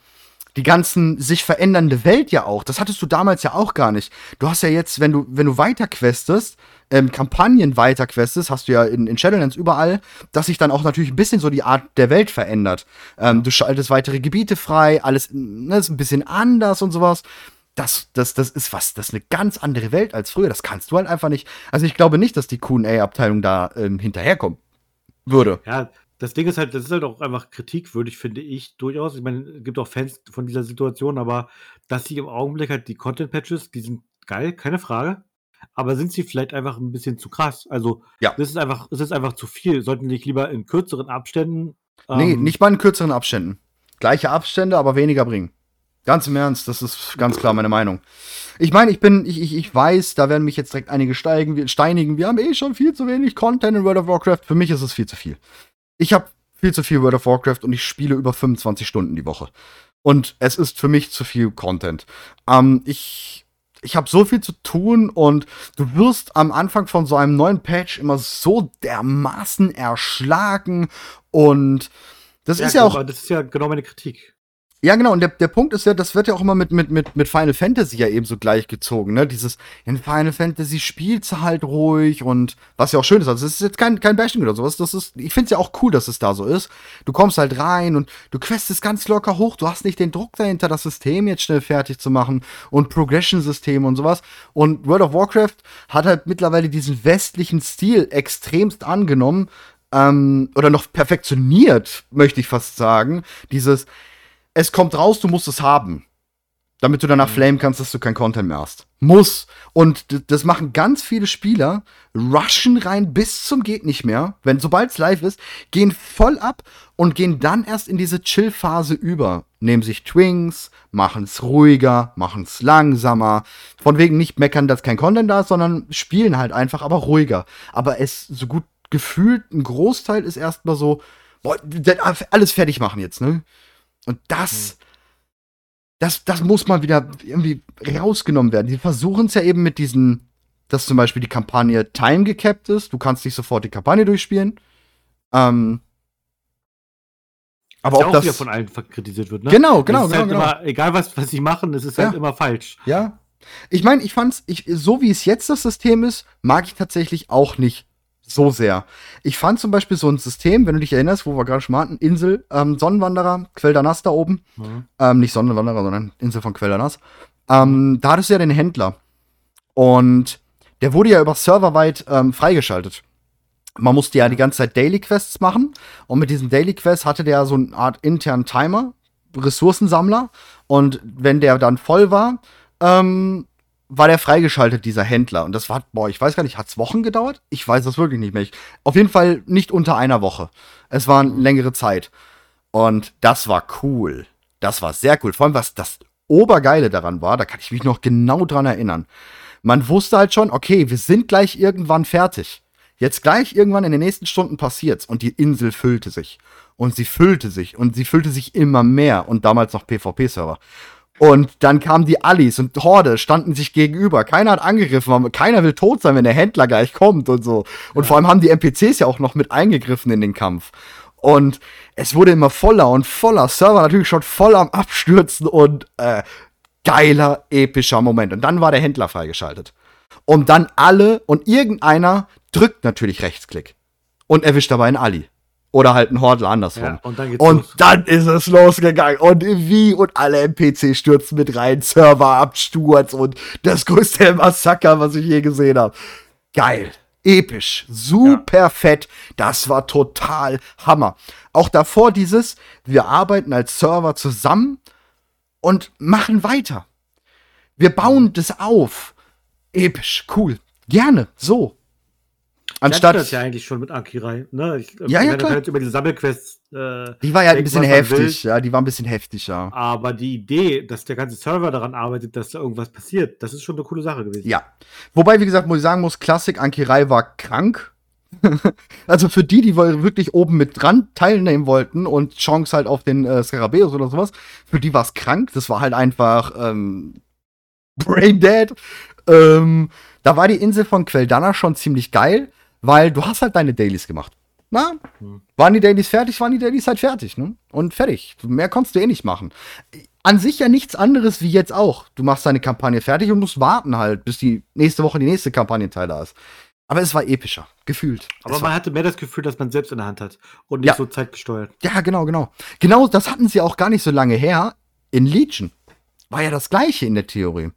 [SPEAKER 3] die ganzen sich verändernde Welt ja auch. Das hattest du damals ja auch gar nicht. Du hast ja jetzt, wenn du, wenn du weiterquestest, ähm, Kampagnen weiterquestest, hast du ja in, in Shadowlands überall, dass sich dann auch natürlich ein bisschen so die Art der Welt verändert. Ähm, du schaltest weitere Gebiete frei, alles ne, ist ein bisschen anders und sowas. Das, das, das ist was, das ist eine ganz andere Welt als früher. Das kannst du halt einfach nicht. Also ich glaube nicht, dass die QA-Abteilung da ähm, hinterherkommen würde.
[SPEAKER 2] Ja, das Ding ist halt, das ist halt auch einfach kritikwürdig, finde ich durchaus. Ich meine, es gibt auch Fans von dieser Situation, aber dass sie im Augenblick halt die Content-Patches, die sind geil, keine Frage. Aber sind sie vielleicht einfach ein bisschen zu krass? Also,
[SPEAKER 3] Ja.
[SPEAKER 2] das ist einfach, es ist einfach zu viel. Sollten die nicht lieber in kürzeren Abständen.
[SPEAKER 3] Nee,
[SPEAKER 2] ähm,
[SPEAKER 3] nicht mal in kürzeren Abständen. Gleiche Abstände, aber weniger bringen. Ganz im Ernst, das ist ganz klar meine Meinung. Ich meine, ich bin, ich, ich, ich weiß, da werden mich jetzt direkt einige steigen, steinigen. Wir haben eh schon viel zu wenig Content in World of Warcraft. Für mich ist es viel zu viel. Ich habe viel zu viel World of Warcraft und ich spiele über 25 Stunden die Woche. Und es ist für mich zu viel Content. Ähm, ich ich habe so viel zu tun und du wirst am Anfang von so einem neuen Patch immer so dermaßen erschlagen und das ist ja
[SPEAKER 2] genau,
[SPEAKER 3] auch
[SPEAKER 2] Das ist ja genau meine Kritik.
[SPEAKER 3] Ja, genau, und der, der Punkt ist ja, das wird ja auch immer mit, mit, mit, mit Final Fantasy ja eben so gleichgezogen, ne? Dieses, in Final Fantasy spielst du halt ruhig und was ja auch schön ist, also es ist jetzt kein, kein Bashing oder sowas, das ist, ich find's ja auch cool, dass es da so ist. Du kommst halt rein und du questest ganz locker hoch, du hast nicht den Druck dahinter, das System jetzt schnell fertig zu machen und Progression-Systeme und sowas. Und World of Warcraft hat halt mittlerweile diesen westlichen Stil extremst angenommen, ähm, oder noch perfektioniert, möchte ich fast sagen. Dieses, es kommt raus, du musst es haben. damit du danach
[SPEAKER 2] Mhm.
[SPEAKER 3] flamen kannst, dass du kein Content mehr hast. Muss. Und das machen ganz viele Spieler, rushen rein bis zum geht nicht mehr, wenn sobald es live ist, gehen voll ab und gehen dann erst in diese Chill-Phase über. Nehmen sich Twings, machen es ruhiger, machen es langsamer. Von wegen nicht meckern, dass kein Content da ist, sondern spielen halt einfach, aber ruhiger. Aber es so gut gefühlt, ein Großteil ist erstmal so, boah, alles fertig machen jetzt, ne? Und das, das, das muss mal wieder irgendwie rausgenommen werden. Die versuchen es ja eben mit diesen, dass zum Beispiel die Kampagne time gecapped ist. Du kannst nicht sofort die Kampagne durchspielen. Ähm, aber
[SPEAKER 2] auch wieder
[SPEAKER 3] das.
[SPEAKER 2] von allen kritisiert wird, ne?
[SPEAKER 3] Genau, genau,
[SPEAKER 2] Es ist
[SPEAKER 3] genau,
[SPEAKER 2] halt
[SPEAKER 3] genau.
[SPEAKER 2] Immer, egal was, was sie machen, es ist halt
[SPEAKER 3] Ja.
[SPEAKER 2] immer falsch.
[SPEAKER 3] Ja. Ich meine, ich fand's, ich, so wie es jetzt das System ist, mag ich tatsächlich auch nicht so sehr. Ich fand zum Beispiel so ein System, wenn du dich erinnerst, wo wir gerade schon hatten, Insel, ähm, Sonnenwanderer, Quell der Nass da oben.
[SPEAKER 2] Mhm.
[SPEAKER 3] Ähm, nicht Sonnenwanderer, sondern Insel von Quell Nass. Ähm, da hattest du ja den Händler. Und der wurde ja über serverweit ähm, freigeschaltet. Man musste ja die ganze Zeit Daily Quests machen. Und mit diesen Daily Quests hatte der so eine Art internen Timer, Ressourcensammler. Und wenn der dann voll war, ähm, war der freigeschaltet, dieser Händler. Und das war, boah, ich weiß gar nicht, hat's Wochen gedauert? Ich weiß das wirklich nicht mehr. Ich, auf jeden Fall nicht unter einer Woche. Es war eine längere Zeit. Und das war cool. Das war sehr cool. Vor allem, was das Obergeile daran war, da kann ich mich noch genau dran erinnern. Man wusste halt schon, okay, wir sind gleich irgendwann fertig. Jetzt gleich irgendwann in den nächsten Stunden passiert's und die Insel füllte sich. Und sie füllte sich und sie füllte sich immer mehr und damals noch PvP-Server. Und dann kamen die Allis und Horde standen sich gegenüber. Keiner hat angegriffen, keiner will tot sein, wenn der Händler gleich kommt und so. Und vor allem haben die NPCs ja auch noch mit eingegriffen in den Kampf. Und es wurde immer voller und voller. Server natürlich schon voll am Abstürzen und äh, geiler, epischer Moment. Und dann war der Händler freigeschaltet. Und dann alle und irgendeiner drückt natürlich Rechtsklick und erwischt dabei einen Ali. Oder halt einen Hordler andersrum.
[SPEAKER 2] Ja, und dann
[SPEAKER 3] Und dann ist es losgegangen. Und wie und alle NPC stürzen mit rein, Serverabsturz und das größte Massaker, was ich je gesehen habe. Geil. Episch. Super fett. Das war total Hammer. Auch davor dieses, wir arbeiten als Server zusammen und machen weiter. Wir bauen das auf. Episch. Cool. Gerne. So.
[SPEAKER 2] Anstatt das ja eigentlich schon mit Akirai. Ne? Ich,
[SPEAKER 3] Ja, ja,
[SPEAKER 2] wenn
[SPEAKER 3] klar.
[SPEAKER 2] jetzt über die Sammelquests. Äh,
[SPEAKER 3] die war ja ein bisschen heftig.
[SPEAKER 2] will.
[SPEAKER 3] Ja, die war ein bisschen heftig, ja.
[SPEAKER 2] Aber die Idee, dass der ganze Server daran arbeitet, dass da irgendwas passiert, das ist schon eine coole Sache gewesen.
[SPEAKER 3] Ja. Wobei, wie gesagt, muss ich sagen muss, Klassik Ankirai war krank. also für die, die wirklich oben mit dran teilnehmen wollten und Chance halt auf den äh, Skarabäus oder sowas, für die war es krank. Das war halt einfach ähm, Brain Dead. Ähm, da war die Insel von Queldana schon ziemlich geil, weil du hast halt deine Dailies gemacht. Na,
[SPEAKER 2] Hm.
[SPEAKER 3] waren die Dailies fertig, waren die Dailies halt fertig, ne? Und fertig. Mehr konntest du eh nicht machen. An sich ja nichts anderes wie jetzt auch. Du machst deine Kampagne fertig und musst warten halt, bis die nächste Woche die nächste Kampagnenteil da ist. Aber es war epischer, gefühlt.
[SPEAKER 2] Aber
[SPEAKER 3] es
[SPEAKER 2] man hatte mehr das Gefühl, dass man selbst in der Hand hat und nicht
[SPEAKER 3] Ja.
[SPEAKER 2] so zeitgesteuert.
[SPEAKER 3] ja, genau, genau. Genau, das hatten sie auch gar nicht so lange her. In Legion war ja das gleiche in der Theorie.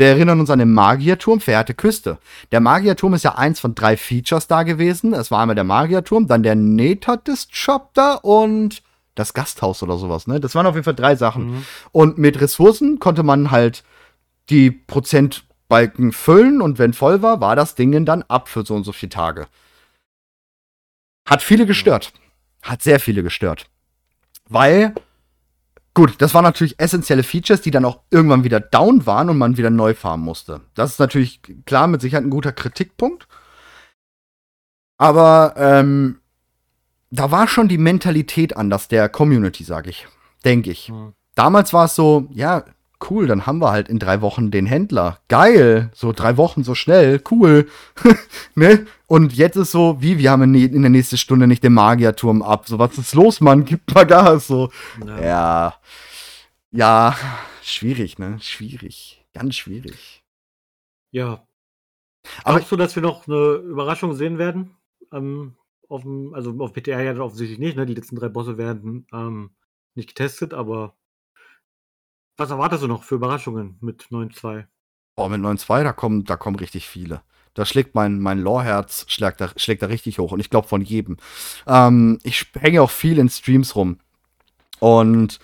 [SPEAKER 3] Wir erinnern uns an den Magierturm, verehrte Küste. Der Magierturm ist ja eins von drei Features da gewesen. Es war einmal der Magierturm, dann der Nether-Chapter und das Gasthaus oder sowas. Ne? Das waren auf jeden Fall drei Sachen.
[SPEAKER 2] Mhm.
[SPEAKER 3] Und mit Ressourcen konnte man halt die Prozentbalken füllen und wenn voll war, war das Ding dann ab für so und so viele Tage. Hat viele gestört. Hat sehr viele gestört. Weil, gut, das waren natürlich essentielle Features, die dann auch irgendwann wieder down waren und man wieder neu farmen musste. Das ist natürlich klar mit Sicherheit ein guter Kritikpunkt. Aber ähm, da war schon die Mentalität anders der Community, sag ich. Denke ich.
[SPEAKER 2] Mhm.
[SPEAKER 3] Damals war es so, ja, cool, dann haben wir halt in drei Wochen den Händler. Geil, so drei Wochen so schnell, cool. ne? Und jetzt ist so, wie, wir haben in, der nächsten Stunde nicht den Magierturm ab. So, was ist los, Mann? Gib mal Gas. So,
[SPEAKER 2] Ja.
[SPEAKER 3] ja. Ja, schwierig, ne? Schwierig. Ganz schwierig.
[SPEAKER 2] ja.
[SPEAKER 3] Aber-
[SPEAKER 2] Glaubst du, dass wir noch eine Überraschung sehen werden? Ähm, auf dem, also auf PTR ja offensichtlich nicht, ne? Die letzten drei Bosse werden ähm, nicht getestet, aber was erwartest du noch für Überraschungen mit 9.2?
[SPEAKER 3] Boah, mit 9.2, da kommen, da kommen richtig viele. Da schlägt mein, mein Lore-Herz, schlägt da, schlägt da richtig hoch. Und ich glaube von jedem. Ähm, ich hänge auch viel in Streams rum. Und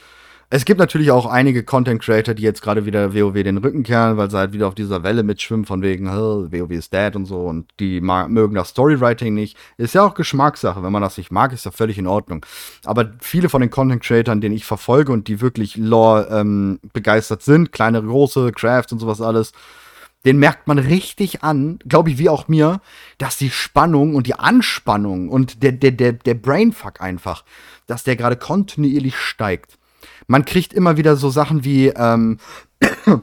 [SPEAKER 3] Es gibt natürlich auch einige Content Creator, die jetzt gerade wieder WoW den Rücken kehren, weil sie halt wieder auf dieser Welle mitschwimmen, von wegen, WoW ist dead und so, und die mögen das Storywriting nicht. Ist ja auch Geschmackssache. Wenn man das nicht mag, ist ja völlig in Ordnung. Aber viele von den Content Creatern, den ich verfolge und die wirklich Lore ähm, begeistert sind, kleine, große, Crafts und sowas alles, den merkt man richtig an, glaube ich, wie auch mir, dass die Spannung und die Anspannung und der, der, der, der Brainfuck einfach, dass der gerade kontinuierlich steigt. Man kriegt immer wieder so Sachen wie, ähm,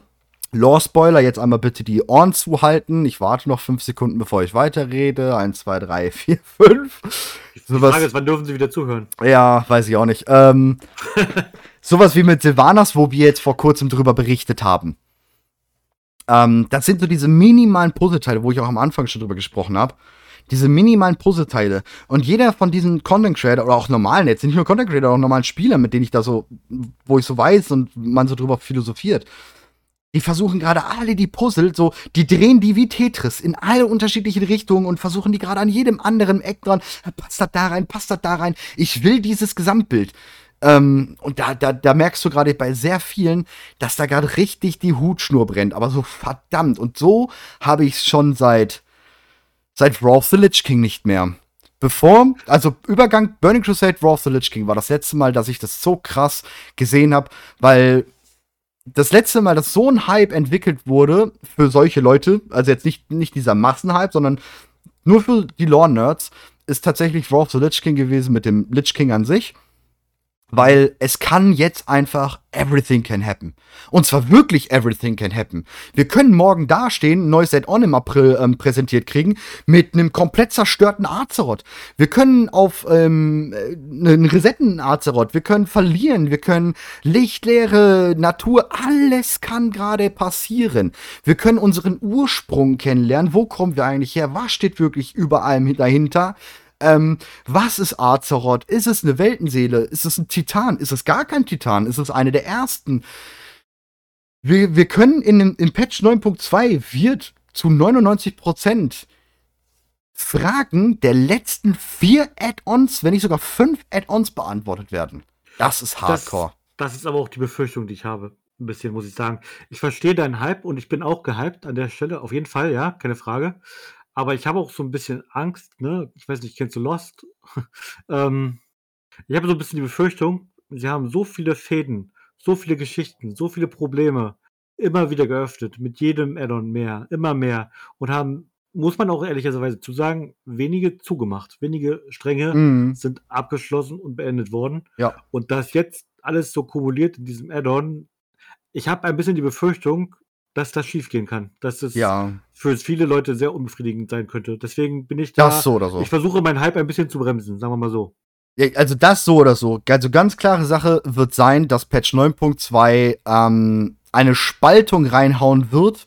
[SPEAKER 3] Lore-Spoiler, jetzt einmal bitte die Ohren zuhalten. Ich warte noch fünf Sekunden, bevor ich weiterrede. Eins, zwei, drei, vier, fünf.
[SPEAKER 2] Die Frage ist, wann dürfen Sie wieder zuhören?
[SPEAKER 3] Ja, weiß ich auch nicht. Ähm, sowas wie mit Silvanas, wo wir jetzt vor kurzem drüber berichtet haben. Ähm, das sind so diese minimalen Puzzleteile, wo ich auch am Anfang schon drüber gesprochen habe. Diese minimalen Puzzleteile. Und jeder von diesen Content Creator oder auch normalen, jetzt nicht nur Content Creator, auch normalen Spieler, mit denen ich da so, wo ich so weiß und man so drüber philosophiert, die versuchen gerade alle die Puzzle, so, die drehen die wie Tetris in alle unterschiedlichen Richtungen und versuchen die gerade an jedem anderen Eck dran. Passt das da rein, passt das da rein. Ich will dieses Gesamtbild. Ähm, und da, da, da merkst du gerade bei sehr vielen, dass da gerade richtig die Hutschnur brennt. Aber so verdammt. Und so habe ich es schon seit, seit Raw of the Lich King nicht mehr. Bevor, also Übergang Burning Crusade, Raw of the Lich King war das letzte Mal, dass ich das so krass gesehen habe, weil das letzte Mal, dass so ein Hype entwickelt wurde für solche Leute, also jetzt nicht, nicht dieser Massenhype, sondern nur für die Lore-Nerds, ist tatsächlich Raw of the Lich King gewesen mit dem Lich King an sich weil es kann jetzt einfach everything can happen. Und zwar wirklich everything can happen. Wir können morgen dastehen, ein neues Set-On im April ähm, präsentiert kriegen, mit einem komplett zerstörten Azeroth. Wir können auf ähm, einen resetten Azeroth, wir können verlieren, wir können lichtleere Natur, alles kann gerade passieren. Wir können unseren Ursprung kennenlernen, wo kommen wir eigentlich her, was steht wirklich über allem dahinter. Ähm, was ist Azeroth? Ist es eine Weltenseele? Ist es ein Titan? Ist es gar kein Titan? Ist es eine der ersten? Wir, wir können in, in Patch 9.2 wird zu 99% Fragen der letzten vier Add-ons, wenn nicht sogar fünf Add-ons beantwortet werden. Das ist Hardcore.
[SPEAKER 2] Das, das, ist aber auch die Befürchtung, die ich habe. Ein bisschen, muss ich sagen. Ich verstehe deinen Hype und ich bin auch gehypt an der Stelle. Auf jeden Fall, ja, keine Frage. Aber ich habe auch so ein bisschen Angst, ne? Ich weiß nicht, kennst du Lost? ähm, ich habe so ein bisschen die Befürchtung, sie haben so viele Fäden, so viele Geschichten, so viele Probleme immer wieder geöffnet, mit jedem Addon mehr, immer mehr und haben, muss man auch ehrlicherweise zu sagen, wenige zugemacht. Wenige Stränge
[SPEAKER 3] Mhm.
[SPEAKER 2] sind abgeschlossen und beendet worden.
[SPEAKER 3] Ja.
[SPEAKER 2] Und das jetzt alles so kumuliert in diesem Addon, ich habe ein bisschen die Befürchtung, dass das schiefgehen kann. Dass es
[SPEAKER 3] Ja,
[SPEAKER 2] für viele Leute sehr unbefriedigend sein könnte. Deswegen bin ich da.
[SPEAKER 3] das so oder so.
[SPEAKER 2] Ich versuche meinen Hype ein bisschen zu bremsen, sagen wir mal so.
[SPEAKER 3] Ja, also das so oder so. Also ganz klare Sache wird sein, dass Patch 9.2 ähm, eine Spaltung reinhauen wird.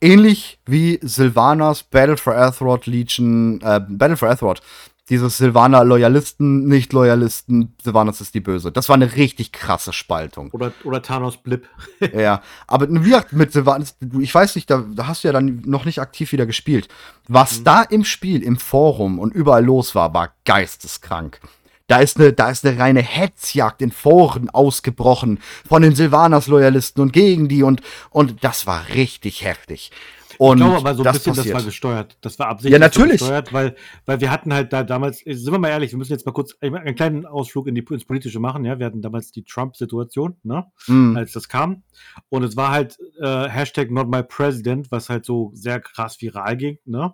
[SPEAKER 3] Ähnlich wie Sylvanas Battle for Azeroth Legion, äh, Battle for Azeroth. Dieses Sylvaner Loyalisten, Nicht-Loyalisten, Sylvanas ist die Böse. Das war eine richtig krasse Spaltung.
[SPEAKER 2] Oder, oder Thanos Blip.
[SPEAKER 3] ja, aber wie gesagt, mit Sylvanas, du- ich weiß nicht, da, da hast du ja dann noch nicht aktiv wieder gespielt. Was
[SPEAKER 2] Mhm.
[SPEAKER 3] da im Spiel, im Forum und überall los war, war geisteskrank. Da ist eine, da ist eine reine Hetzjagd in Foren ausgebrochen von den Sylvanas-Loyalisten und gegen die und, und das war richtig heftig. Und
[SPEAKER 2] ich glaube aber so ein
[SPEAKER 3] das
[SPEAKER 2] bisschen,
[SPEAKER 3] passiert.
[SPEAKER 2] das war gesteuert. Das war absichtlich
[SPEAKER 3] Ja, natürlich.
[SPEAKER 2] gesteuert, weil, weil wir hatten halt da damals, sind wir mal ehrlich, wir müssen jetzt mal kurz einen kleinen Ausflug in die, ins Politische machen. Ja, wir hatten damals die Trump-Situation, ne?
[SPEAKER 3] Mm,
[SPEAKER 2] als das kam. Und es war halt äh, Hashtag not my president, was halt so sehr krass viral ging, ne?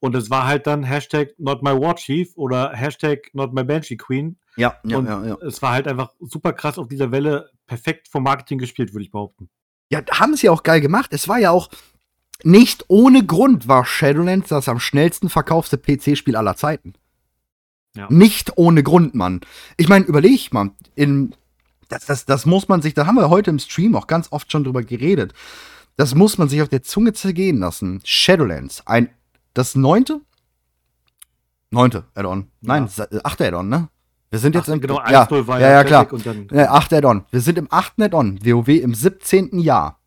[SPEAKER 2] Und es war halt dann Hashtag not my war chief oder Hashtag not my Banshee Queen.
[SPEAKER 3] ja, ja,
[SPEAKER 2] und
[SPEAKER 3] ja, ja.
[SPEAKER 2] es war halt einfach super krass auf dieser Welle, perfekt vom Marketing gespielt, würde ich behaupten.
[SPEAKER 3] Ja, haben sie auch geil gemacht. Es war ja auch nicht ohne Grund war Shadowlands das am schnellsten verkaufte PC-Spiel aller Zeiten.
[SPEAKER 2] Ja.
[SPEAKER 3] Nicht ohne Grund, Mann. Ich meine, überleg mal, in, das, das, das muss man sich, da haben wir heute im Stream auch ganz oft schon drüber geredet. Das muss man sich auf der Zunge zergehen lassen. Shadowlands, ein, das neunte? Neunte Add-on. Nein,
[SPEAKER 2] Ja.
[SPEAKER 3] achte Add-on, ne? Wir sind jetzt
[SPEAKER 2] Ach,
[SPEAKER 3] im,
[SPEAKER 2] genau,
[SPEAKER 3] ja,
[SPEAKER 2] 1-0 war
[SPEAKER 3] ja, ja, klar.
[SPEAKER 2] Und dann,
[SPEAKER 3] äh, achte Add-on. Wir sind im achten Add-on. WoW im 17. Jahr.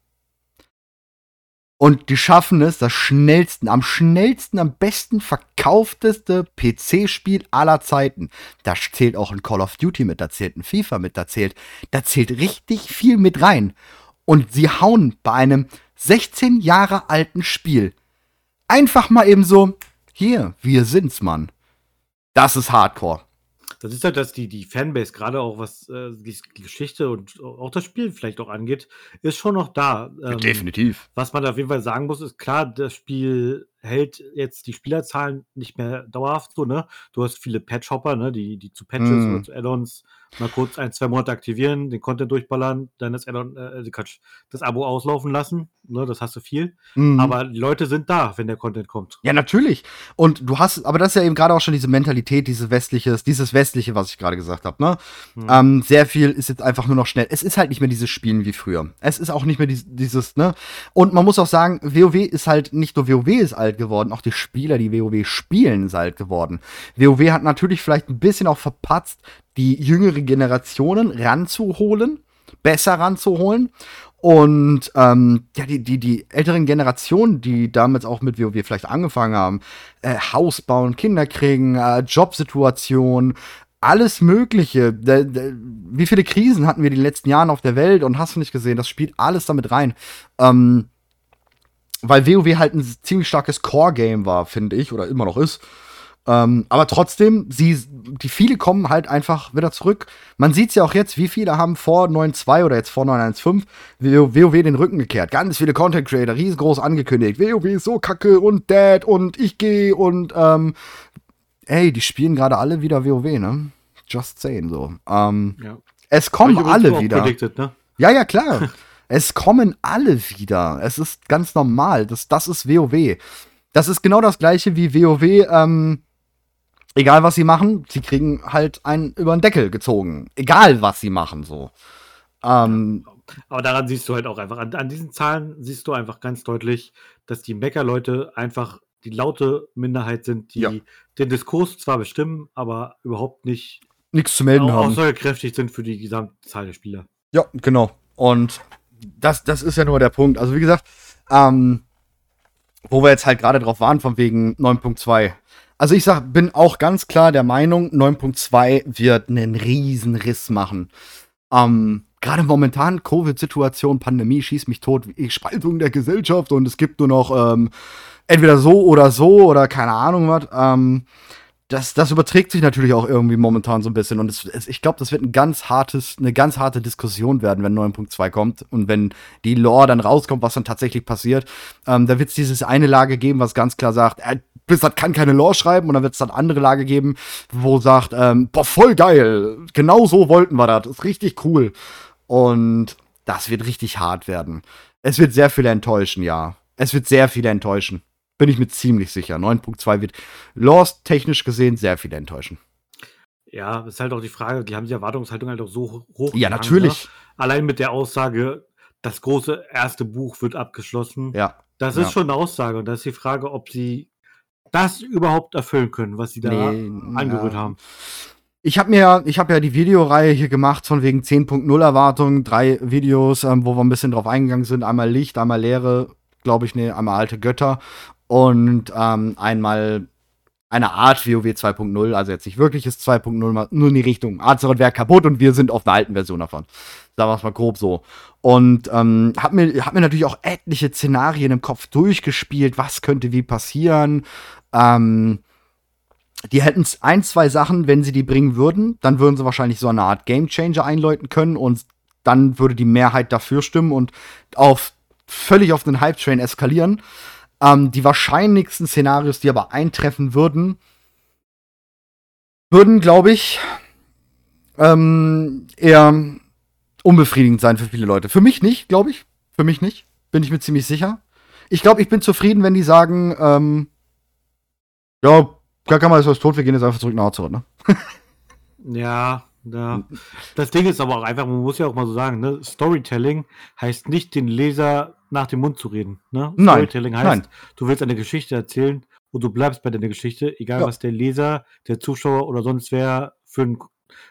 [SPEAKER 3] Und die schaffen es, das schnellsten, am schnellsten, am besten verkaufteste PC-Spiel aller Zeiten. Da zählt auch ein Call of Duty mit, da zählt ein FIFA mit, da zählt, da zählt richtig viel mit rein. Und sie hauen bei einem 16 Jahre alten Spiel einfach mal eben so, hier, wir sind's, Mann. Das ist Hardcore.
[SPEAKER 2] Das ist halt, dass die, die Fanbase, gerade auch was äh, die Geschichte und auch das Spiel vielleicht auch angeht, ist schon noch da.
[SPEAKER 3] Ähm, Definitiv.
[SPEAKER 2] Was man auf jeden Fall sagen muss, ist klar, das Spiel hält jetzt die Spielerzahlen nicht mehr dauerhaft so, ne? Du hast viele Patch-Hopper, ne? Die, die zu Patches mm. oder zu Add-ons mal kurz ein, zwei Monate aktivieren, den Content durchballern, dann das Add-on, äh, das Abo auslaufen lassen, ne? Das hast du viel. Mm. Aber die Leute sind da, wenn der Content kommt.
[SPEAKER 3] Ja, natürlich. Und du hast, aber das ist ja eben gerade auch schon diese Mentalität, dieses westliches, dieses westliche, was ich gerade gesagt habe, ne? Mm. Ähm, sehr viel ist jetzt einfach nur noch schnell. Es ist halt nicht mehr dieses Spielen wie früher. Es ist auch nicht mehr dieses, dieses ne? Und man muss auch sagen, WoW ist halt nicht nur WoW ist alt alt geworden. Auch die Spieler, die WoW spielen, sind alt geworden. WoW hat natürlich vielleicht ein bisschen auch verpatzt, die jüngere Generationen ranzuholen, besser ranzuholen. Und ähm, ja, die, die, die älteren Generationen, die damals auch mit WoW vielleicht angefangen haben, äh, Haus bauen, Kinder kriegen, äh, Jobsituation, alles Mögliche. De, de, wie viele Krisen hatten wir in den letzten Jahren auf der Welt und hast du nicht gesehen? Das spielt alles damit rein. Ähm, weil WoW halt ein ziemlich starkes Core-Game war, finde ich, oder immer noch ist. Ähm, aber trotzdem, sie, die viele kommen halt einfach wieder zurück. Man sieht es ja auch jetzt, wie viele haben vor 9.2 oder jetzt vor 9.1.5 WoW den Rücken gekehrt. Ganz viele Content Creator, riesengroß angekündigt. WoW ist so kacke und dead und ich gehe und ähm, ey, die spielen gerade alle wieder WoW, ne? Just saying so. Ähm, ja. Es kommen alle wieder. Ne? Ja, ja, klar. Es kommen alle wieder. Es ist ganz normal. Das, das ist WoW. Das ist genau das gleiche wie WoW. Ähm, egal was sie machen, sie kriegen halt einen über den Deckel gezogen. Egal was sie machen, so. Ähm,
[SPEAKER 2] aber daran siehst du halt auch einfach, an, an, diesen Zahlen siehst du einfach ganz deutlich, dass die Mecker-Leute einfach die laute Minderheit sind, die ja. den Diskurs zwar bestimmen, aber überhaupt nicht
[SPEAKER 3] nichts zu melden haben.
[SPEAKER 2] Aussagekräftig sind für die Gesamtzahl der Spieler.
[SPEAKER 3] Ja, genau. Und das, das ist ja nur der Punkt. Also wie gesagt, ähm, wo wir jetzt halt gerade drauf waren, von wegen 9.2. Also ich sag, bin auch ganz klar der Meinung, 9.2 wird einen riesen Riss machen. Ähm, gerade momentan Covid-Situation, Pandemie schießt mich tot, Spaltung der Gesellschaft und es gibt nur noch ähm, entweder so oder so oder keine Ahnung was. Ähm, das, das überträgt sich natürlich auch irgendwie momentan so ein bisschen. Und es, es, ich glaube, das wird ein ganz hartes, eine ganz harte Diskussion werden, wenn 9.2 kommt und wenn die Lore dann rauskommt, was dann tatsächlich passiert. Ähm, da wird es dieses eine Lage geben, was ganz klar sagt, äh, Blizzard kann keine Lore schreiben und dann wird es dann andere Lage geben, wo sagt, ähm, boah, voll geil, genau so wollten wir das, ist richtig cool. Und das wird richtig hart werden. Es wird sehr viele enttäuschen, ja. Es wird sehr viele enttäuschen. Bin ich mir ziemlich sicher. 9.2 wird Lost technisch gesehen sehr viel enttäuschen.
[SPEAKER 2] Ja, ist halt auch die Frage, die haben die Erwartungshaltung halt auch so hoch.
[SPEAKER 3] Ja, natürlich. Ne?
[SPEAKER 2] Allein mit der Aussage, das große erste Buch wird abgeschlossen.
[SPEAKER 3] Ja.
[SPEAKER 2] Das ist ja. schon eine Aussage. Und da ist die Frage, ob sie das überhaupt erfüllen können, was sie da nee, angerührt ja. haben.
[SPEAKER 3] Ich habe mir, ich habe ja die Videoreihe hier gemacht von wegen 10.0 Erwartungen, drei Videos, ähm, wo wir ein bisschen drauf eingegangen sind. Einmal Licht, einmal Leere, glaube ich, ne, einmal alte Götter und ähm, einmal eine Art WoW 2.0, also jetzt nicht wirkliches 2.0, nur in die Richtung Azeroth wäre kaputt und wir sind auf einer alten Version davon. Sagen wir es mal grob so. Und ähm, hab, mir, hab mir natürlich auch etliche Szenarien im Kopf durchgespielt, was könnte wie passieren. Ähm, die hätten ein, zwei Sachen, wenn sie die bringen würden, dann würden sie wahrscheinlich so eine Art Gamechanger einläuten können und dann würde die Mehrheit dafür stimmen und auf völlig auf den Hype-Train eskalieren. Ähm, die wahrscheinlichsten Szenarios, die aber eintreffen würden, würden, glaube ich, ähm, eher unbefriedigend sein für viele Leute. Für mich nicht, glaube ich. Für mich nicht. Bin ich mir ziemlich sicher. Ich glaube, ich bin zufrieden, wenn die sagen, ähm, ja, Kakama ist was tot, wir gehen jetzt einfach zurück nach Hause, ne?
[SPEAKER 2] ja, ja. Das Ding ist aber auch einfach, man muss ja auch mal so sagen, ne? Storytelling heißt nicht, den Leser nach dem Mund zu reden. Ne?
[SPEAKER 3] Nein.
[SPEAKER 2] Storytelling heißt, nein. du willst eine Geschichte erzählen und du bleibst bei deiner Geschichte, egal ja. was der Leser, der Zuschauer oder sonst wer für ein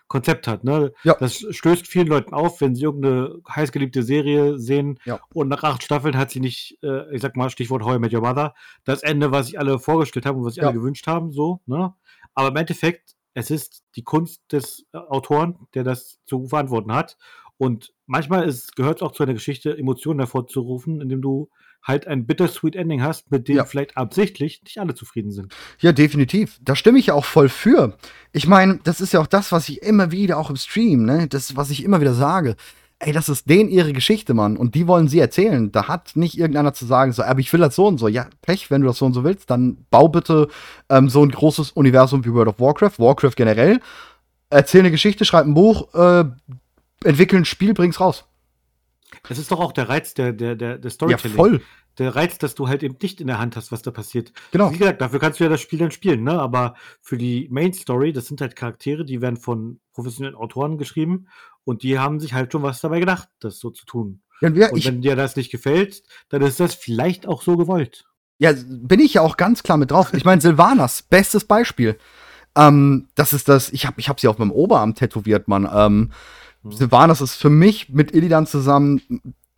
[SPEAKER 2] Konzept hat. Ne?
[SPEAKER 3] Ja.
[SPEAKER 2] Das stößt vielen Leuten auf, wenn sie irgendeine heißgeliebte Serie sehen
[SPEAKER 3] Ja.
[SPEAKER 2] und nach acht Staffeln hat sie nicht, äh, ich sag mal, Stichwort How I Met Your Mother, das Ende, was sich alle vorgestellt haben und was sich
[SPEAKER 3] Ja.
[SPEAKER 2] alle gewünscht haben, so, ne? Aber im Endeffekt, es ist die Kunst des äh, Autoren, der das zu verantworten hat. Und manchmal ist, gehört es auch zu einer Geschichte, Emotionen hervorzurufen, indem du halt ein bittersweet Ending hast, mit dem
[SPEAKER 3] Ja.
[SPEAKER 2] vielleicht absichtlich nicht alle zufrieden sind.
[SPEAKER 3] Ja, definitiv. Da stimme ich ja auch voll für. Ich meine, das ist ja auch das, was ich immer wieder auch im Stream, ne, das, was ich immer wieder sage. Ey, das ist denen ihre Geschichte, Mann. Und die wollen sie erzählen. Da hat nicht irgendeiner zu sagen, so, aber ich will das so und so. Ja, Pech, wenn du das so und so willst, dann bau bitte ähm, so ein großes Universum wie World of Warcraft, Warcraft generell. Erzähl eine Geschichte, schreib ein Buch, äh, entwickel ein Spiel, bring's raus.
[SPEAKER 2] Das ist doch auch der Reiz der, der, der, der
[SPEAKER 3] Ja,
[SPEAKER 2] Storytelling.
[SPEAKER 3] voll.
[SPEAKER 2] Der Reiz, dass du halt eben nicht in der Hand hast, was da passiert.
[SPEAKER 3] Genau.
[SPEAKER 2] Wie gesagt, dafür kannst du ja das Spiel dann spielen, ne? Aber für die Main Story, das sind halt Charaktere, die werden von professionellen Autoren geschrieben und die haben sich halt schon was dabei gedacht, das so zu tun.
[SPEAKER 3] Ja, ja,
[SPEAKER 2] Und wenn dir das nicht gefällt, dann ist das vielleicht auch so gewollt.
[SPEAKER 3] Ja, bin ich ja auch ganz klar mit drauf. Ich meine, Silvanas, bestes Beispiel. Ähm, das ist das, ich habe ich hab sie auf meinem Oberarm tätowiert, Mann. Ähm,
[SPEAKER 2] Mhm.
[SPEAKER 3] Silvanas ist für mich mit Illidan zusammen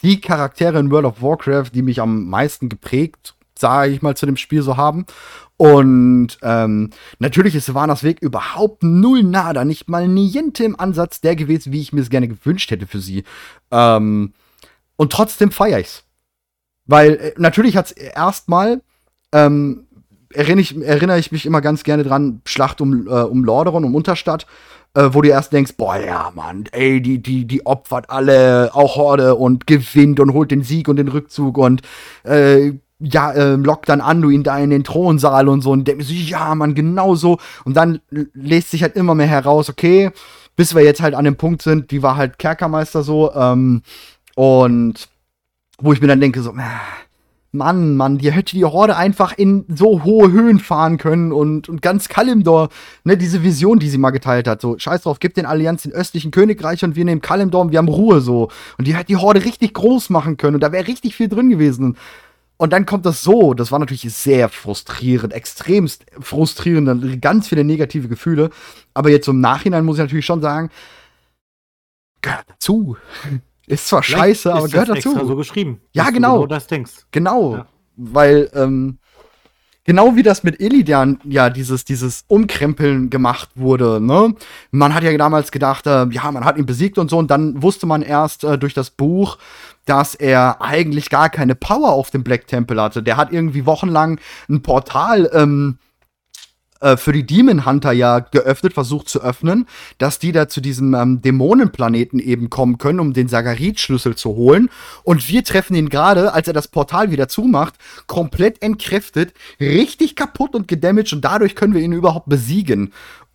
[SPEAKER 3] die Charaktere in World of Warcraft, die mich am meisten geprägt, sage ich mal, zu dem Spiel so haben. Und ähm, natürlich ist Silvanas Weg überhaupt null nada, nicht mal niente im Ansatz der gewesen, wie ich mir es gerne gewünscht hätte für sie. Ähm, und trotzdem feiere ich's. Weil äh, natürlich hat's erstmal ähm, erinnere ich, erinnere ich mich immer ganz gerne dran, Schlacht um, äh, um Lordaeron, um Unterstadt, äh, wo du erst denkst, boah, ja, Mann, ey, die, die, die opfert alle, auch Horde und gewinnt und holt den Sieg und den Rückzug und äh, ja, äh, lockt dann Anduin da in den Thronsaal und so und denkt so, ja, Mann, genau so. Und dann lässt sich halt immer mehr heraus, okay, bis wir jetzt halt an dem Punkt sind, die war halt Kerkermeister so, ähm, und wo ich mir dann denke, so, äh, Mann, Mann, die hätte die Horde einfach in so hohe Höhen fahren können und, und ganz Kalimdor, ne, diese Vision, die sie mal geteilt hat, so, scheiß drauf, gib den Allianz den östlichen Königreich und wir nehmen Kalimdor und wir haben Ruhe, so. Und die hätte die Horde richtig groß machen können und da wäre richtig viel drin gewesen. Und dann kommt das so, das war natürlich sehr frustrierend, extremst frustrierend, dann ganz viele negative Gefühle. Aber jetzt im Nachhinein muss ich natürlich schon sagen, gehört dazu. Ist zwar
[SPEAKER 2] Vielleicht
[SPEAKER 3] scheiße, aber
[SPEAKER 2] ist
[SPEAKER 3] gehört
[SPEAKER 2] das
[SPEAKER 3] dazu.
[SPEAKER 2] extra so geschrieben.
[SPEAKER 3] Ja, genau.
[SPEAKER 2] Du genau das denkst.
[SPEAKER 3] Genau,
[SPEAKER 2] Ja.
[SPEAKER 3] weil ähm, genau wie das mit Illidan ja dieses dieses Umkrempeln gemacht wurde, ne? Man hat ja damals gedacht, äh, ja, man hat ihn besiegt und so und dann wusste man erst äh, durch das Buch, dass er eigentlich gar keine Power auf dem Black Temple hatte. Der hat irgendwie wochenlang ein Portal ähm, äh, für die Demon Hunter ja geöffnet, versucht zu öffnen, dass die da zu diesem ähm, Dämonenplaneten eben kommen können, um den Sagarit-Schlüssel zu holen. Und wir treffen ihn gerade, als er das Portal wieder zumacht, komplett entkräftet, richtig kaputt und gedamaged und dadurch können wir ihn überhaupt besiegen.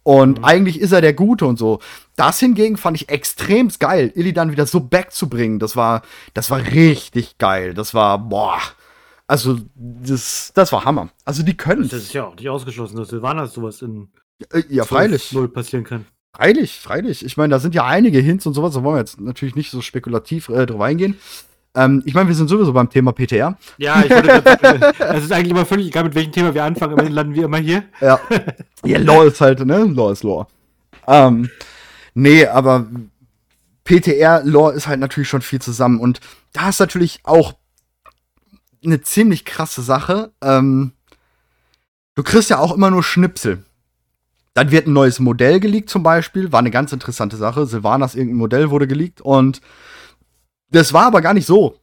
[SPEAKER 3] Und eigentlich ist er der Gute und so. Das hingegen fand ich extrem geil, Illidan wieder so back zu bringen. Das war, das war richtig geil. Das war, boah. Also, das, das war Hammer. Also, die können.
[SPEAKER 2] Das ist ja auch nicht ausgeschlossen, dass Silvanas sowas in
[SPEAKER 3] Äh, ja, freilich.
[SPEAKER 2] Null passieren kann.
[SPEAKER 3] Freilich, freilich. Ich meine, da sind ja einige Hints und sowas, da wollen wir jetzt natürlich nicht so spekulativ äh, drauf eingehen. Ähm, ich meine, wir sind sowieso beim Thema PTR.
[SPEAKER 2] Ja, ich wollte es ist eigentlich immer völlig egal, mit welchem Thema wir anfangen, immerhin landen wir immer hier.
[SPEAKER 3] Ja. ja, Lore ist halt, ne? Lore ist Lore. Ähm, nee, aber PTR-Lore ist halt natürlich schon viel zusammen und da ist natürlich auch eine ziemlich krasse Sache. Ähm, du kriegst ja auch immer nur Schnipsel. Dann wird ein neues Modell geleakt zum Beispiel, war eine ganz interessante Sache. Silvanas irgendein Modell wurde geleakt und das war aber gar nicht so.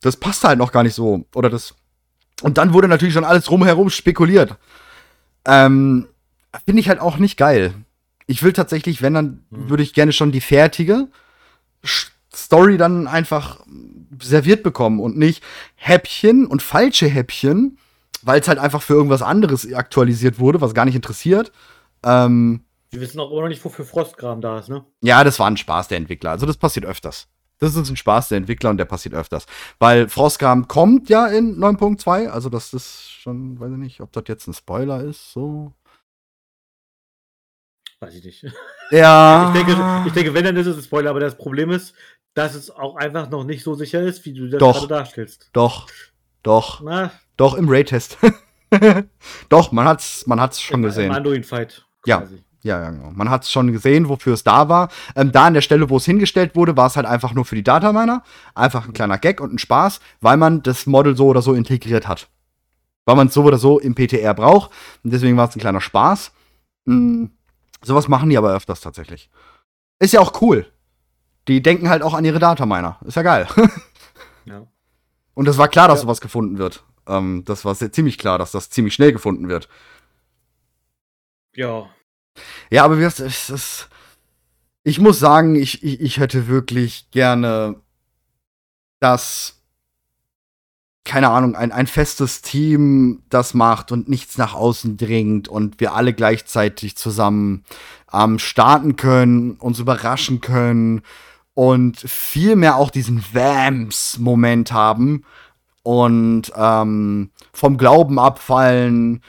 [SPEAKER 3] Das passt halt noch gar nicht so. Oder das. Und dann wurde natürlich schon alles rumherum spekuliert. Ähm, finde ich halt auch nicht geil. Ich will tatsächlich, wenn, dann
[SPEAKER 2] Mhm.
[SPEAKER 3] würde ich gerne schon die fertige Story dann einfach serviert bekommen und nicht Häppchen und falsche Häppchen, weil es halt einfach für irgendwas anderes aktualisiert wurde, was gar nicht interessiert. Ähm,
[SPEAKER 2] Wir wissen auch immer noch nicht, wofür Frostgram da ist, ne?
[SPEAKER 3] ja, das war ein Spaß der Entwickler. Also das passiert öfters. Das ist ein Spaß der Entwickler und der passiert öfters. Weil Frostgram kommt ja in 9.2, also das ist schon, weiß ich nicht, ob das jetzt ein Spoiler ist, so.
[SPEAKER 2] Weiß ich nicht.
[SPEAKER 3] Ja.
[SPEAKER 2] Ich denke, ich denke, wenn, dann ist es ein Spoiler, aber das Problem ist, dass es auch einfach noch nicht so sicher ist, wie du das
[SPEAKER 3] Doch.
[SPEAKER 2] gerade darstellst.
[SPEAKER 3] Doch, doch,
[SPEAKER 2] Na,
[SPEAKER 3] doch im Raytest. doch, man hat's, man hat's schon
[SPEAKER 2] im, im
[SPEAKER 3] gesehen.
[SPEAKER 2] Anduin-Fight.
[SPEAKER 3] Ja. Ja, ja, genau. Man hat es schon gesehen, wofür es da war. Ähm, da an der Stelle, wo es hingestellt wurde, war es halt einfach nur für die Dataminer. Einfach ein kleiner Gag und ein Spaß, weil man das Model so oder so integriert hat. Weil man es so oder so im PTR braucht. Und deswegen war es ein kleiner Spaß. Mhm. Sowas machen die aber öfters tatsächlich. Ist ja auch cool. Die denken halt auch an ihre Dataminer. Ist ja geil. ja. Und es war klar, dass ja. sowas gefunden wird. Ähm, das war sehr, ziemlich klar, dass das ziemlich schnell gefunden wird.
[SPEAKER 2] Ja,
[SPEAKER 3] ja, aber es ist. Ich muss sagen, ich, ich, ich hätte wirklich gerne dass keine Ahnung, ein, ein festes Team das macht und nichts nach außen dringt und wir alle gleichzeitig zusammen ähm, starten können, uns überraschen können und viel mehr auch diesen Vamps-Moment haben und ähm, vom Glauben abfallen,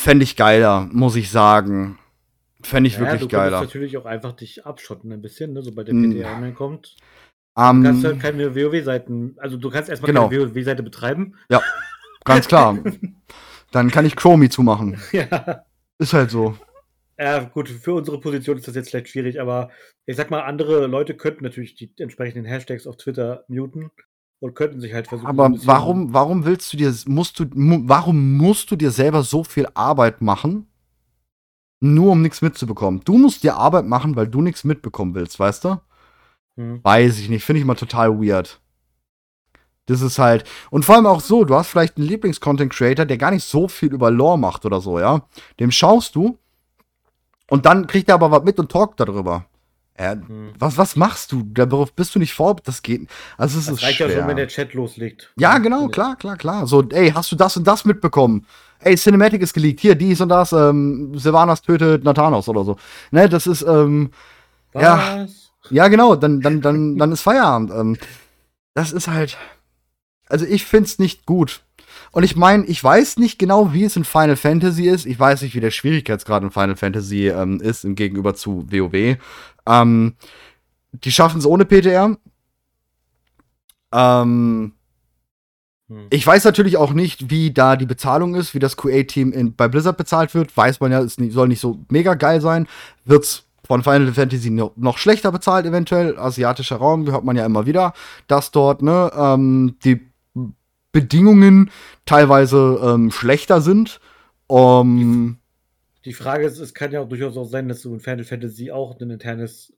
[SPEAKER 3] Fände ich geiler, muss ich sagen. Fände ich ja, wirklich du geiler.
[SPEAKER 2] Du natürlich auch einfach dich abschotten ein bisschen, ne, sobald der PDR online kommt. Um, du kannst halt keine WoW-Seiten, also du kannst erstmal genau. keine WoW-Seite betreiben.
[SPEAKER 3] Ja, ganz klar. Dann kann ich Chromie zumachen. Ja. Ist halt so.
[SPEAKER 2] Ja, gut, für unsere Position ist das jetzt vielleicht schwierig, aber ich sag mal, andere Leute könnten natürlich die entsprechenden Hashtags auf Twitter muten und könnten sich halt versuchen.
[SPEAKER 3] Aber warum, warum willst du dir, musst du, warum musst du dir selber so viel Arbeit machen, nur um nichts mitzubekommen? Du musst dir Arbeit machen, weil du nichts mitbekommen willst, weißt du? Hm. Weiß ich nicht, finde ich mal total weird. Das ist halt, und vor allem auch so, du hast vielleicht einen Lieblings-Content-Creator, der gar nicht so viel über Lore macht oder so, ja? Dem schaust du und dann kriegt er aber was mit und talkt darüber. Äh, hm. was, was machst du? Darauf bist du nicht vor, das geht. Also es das ist reicht schwer. ja schon,
[SPEAKER 2] wenn der Chat loslegt.
[SPEAKER 3] Ja, genau, klar, klar, klar. So, ey, hast du das und das mitbekommen? Ey, Cinematic ist geleakt. Hier, dies und das. Ähm, Sylvanas tötet Nathanos oder so. Ne, das ist, ähm, was? ja. Ja, genau, dann, dann, dann, dann ist Feierabend. Ähm, das ist halt. Also ich find's nicht gut. Und ich meine, ich weiß nicht genau, wie es in Final Fantasy ist. Ich weiß nicht, wie der Schwierigkeitsgrad in Final Fantasy ähm, ist im Gegenüber zu WoW. Ähm, die schaffen es ohne PTR. Ähm, hm. Ich weiß natürlich auch nicht, wie da die Bezahlung ist, wie das QA-Team bei Blizzard bezahlt wird. Weiß man ja, es soll nicht so mega geil sein. Wird's von Final Fantasy noch schlechter bezahlt, eventuell. Asiatischer Raum, hört man ja immer wieder, dass dort ne, ähm, die Bedingungen teilweise ähm, schlechter sind. Um,
[SPEAKER 2] die Frage ist, es kann ja auch durchaus auch sein, dass du in Final Fantasy auch ein internes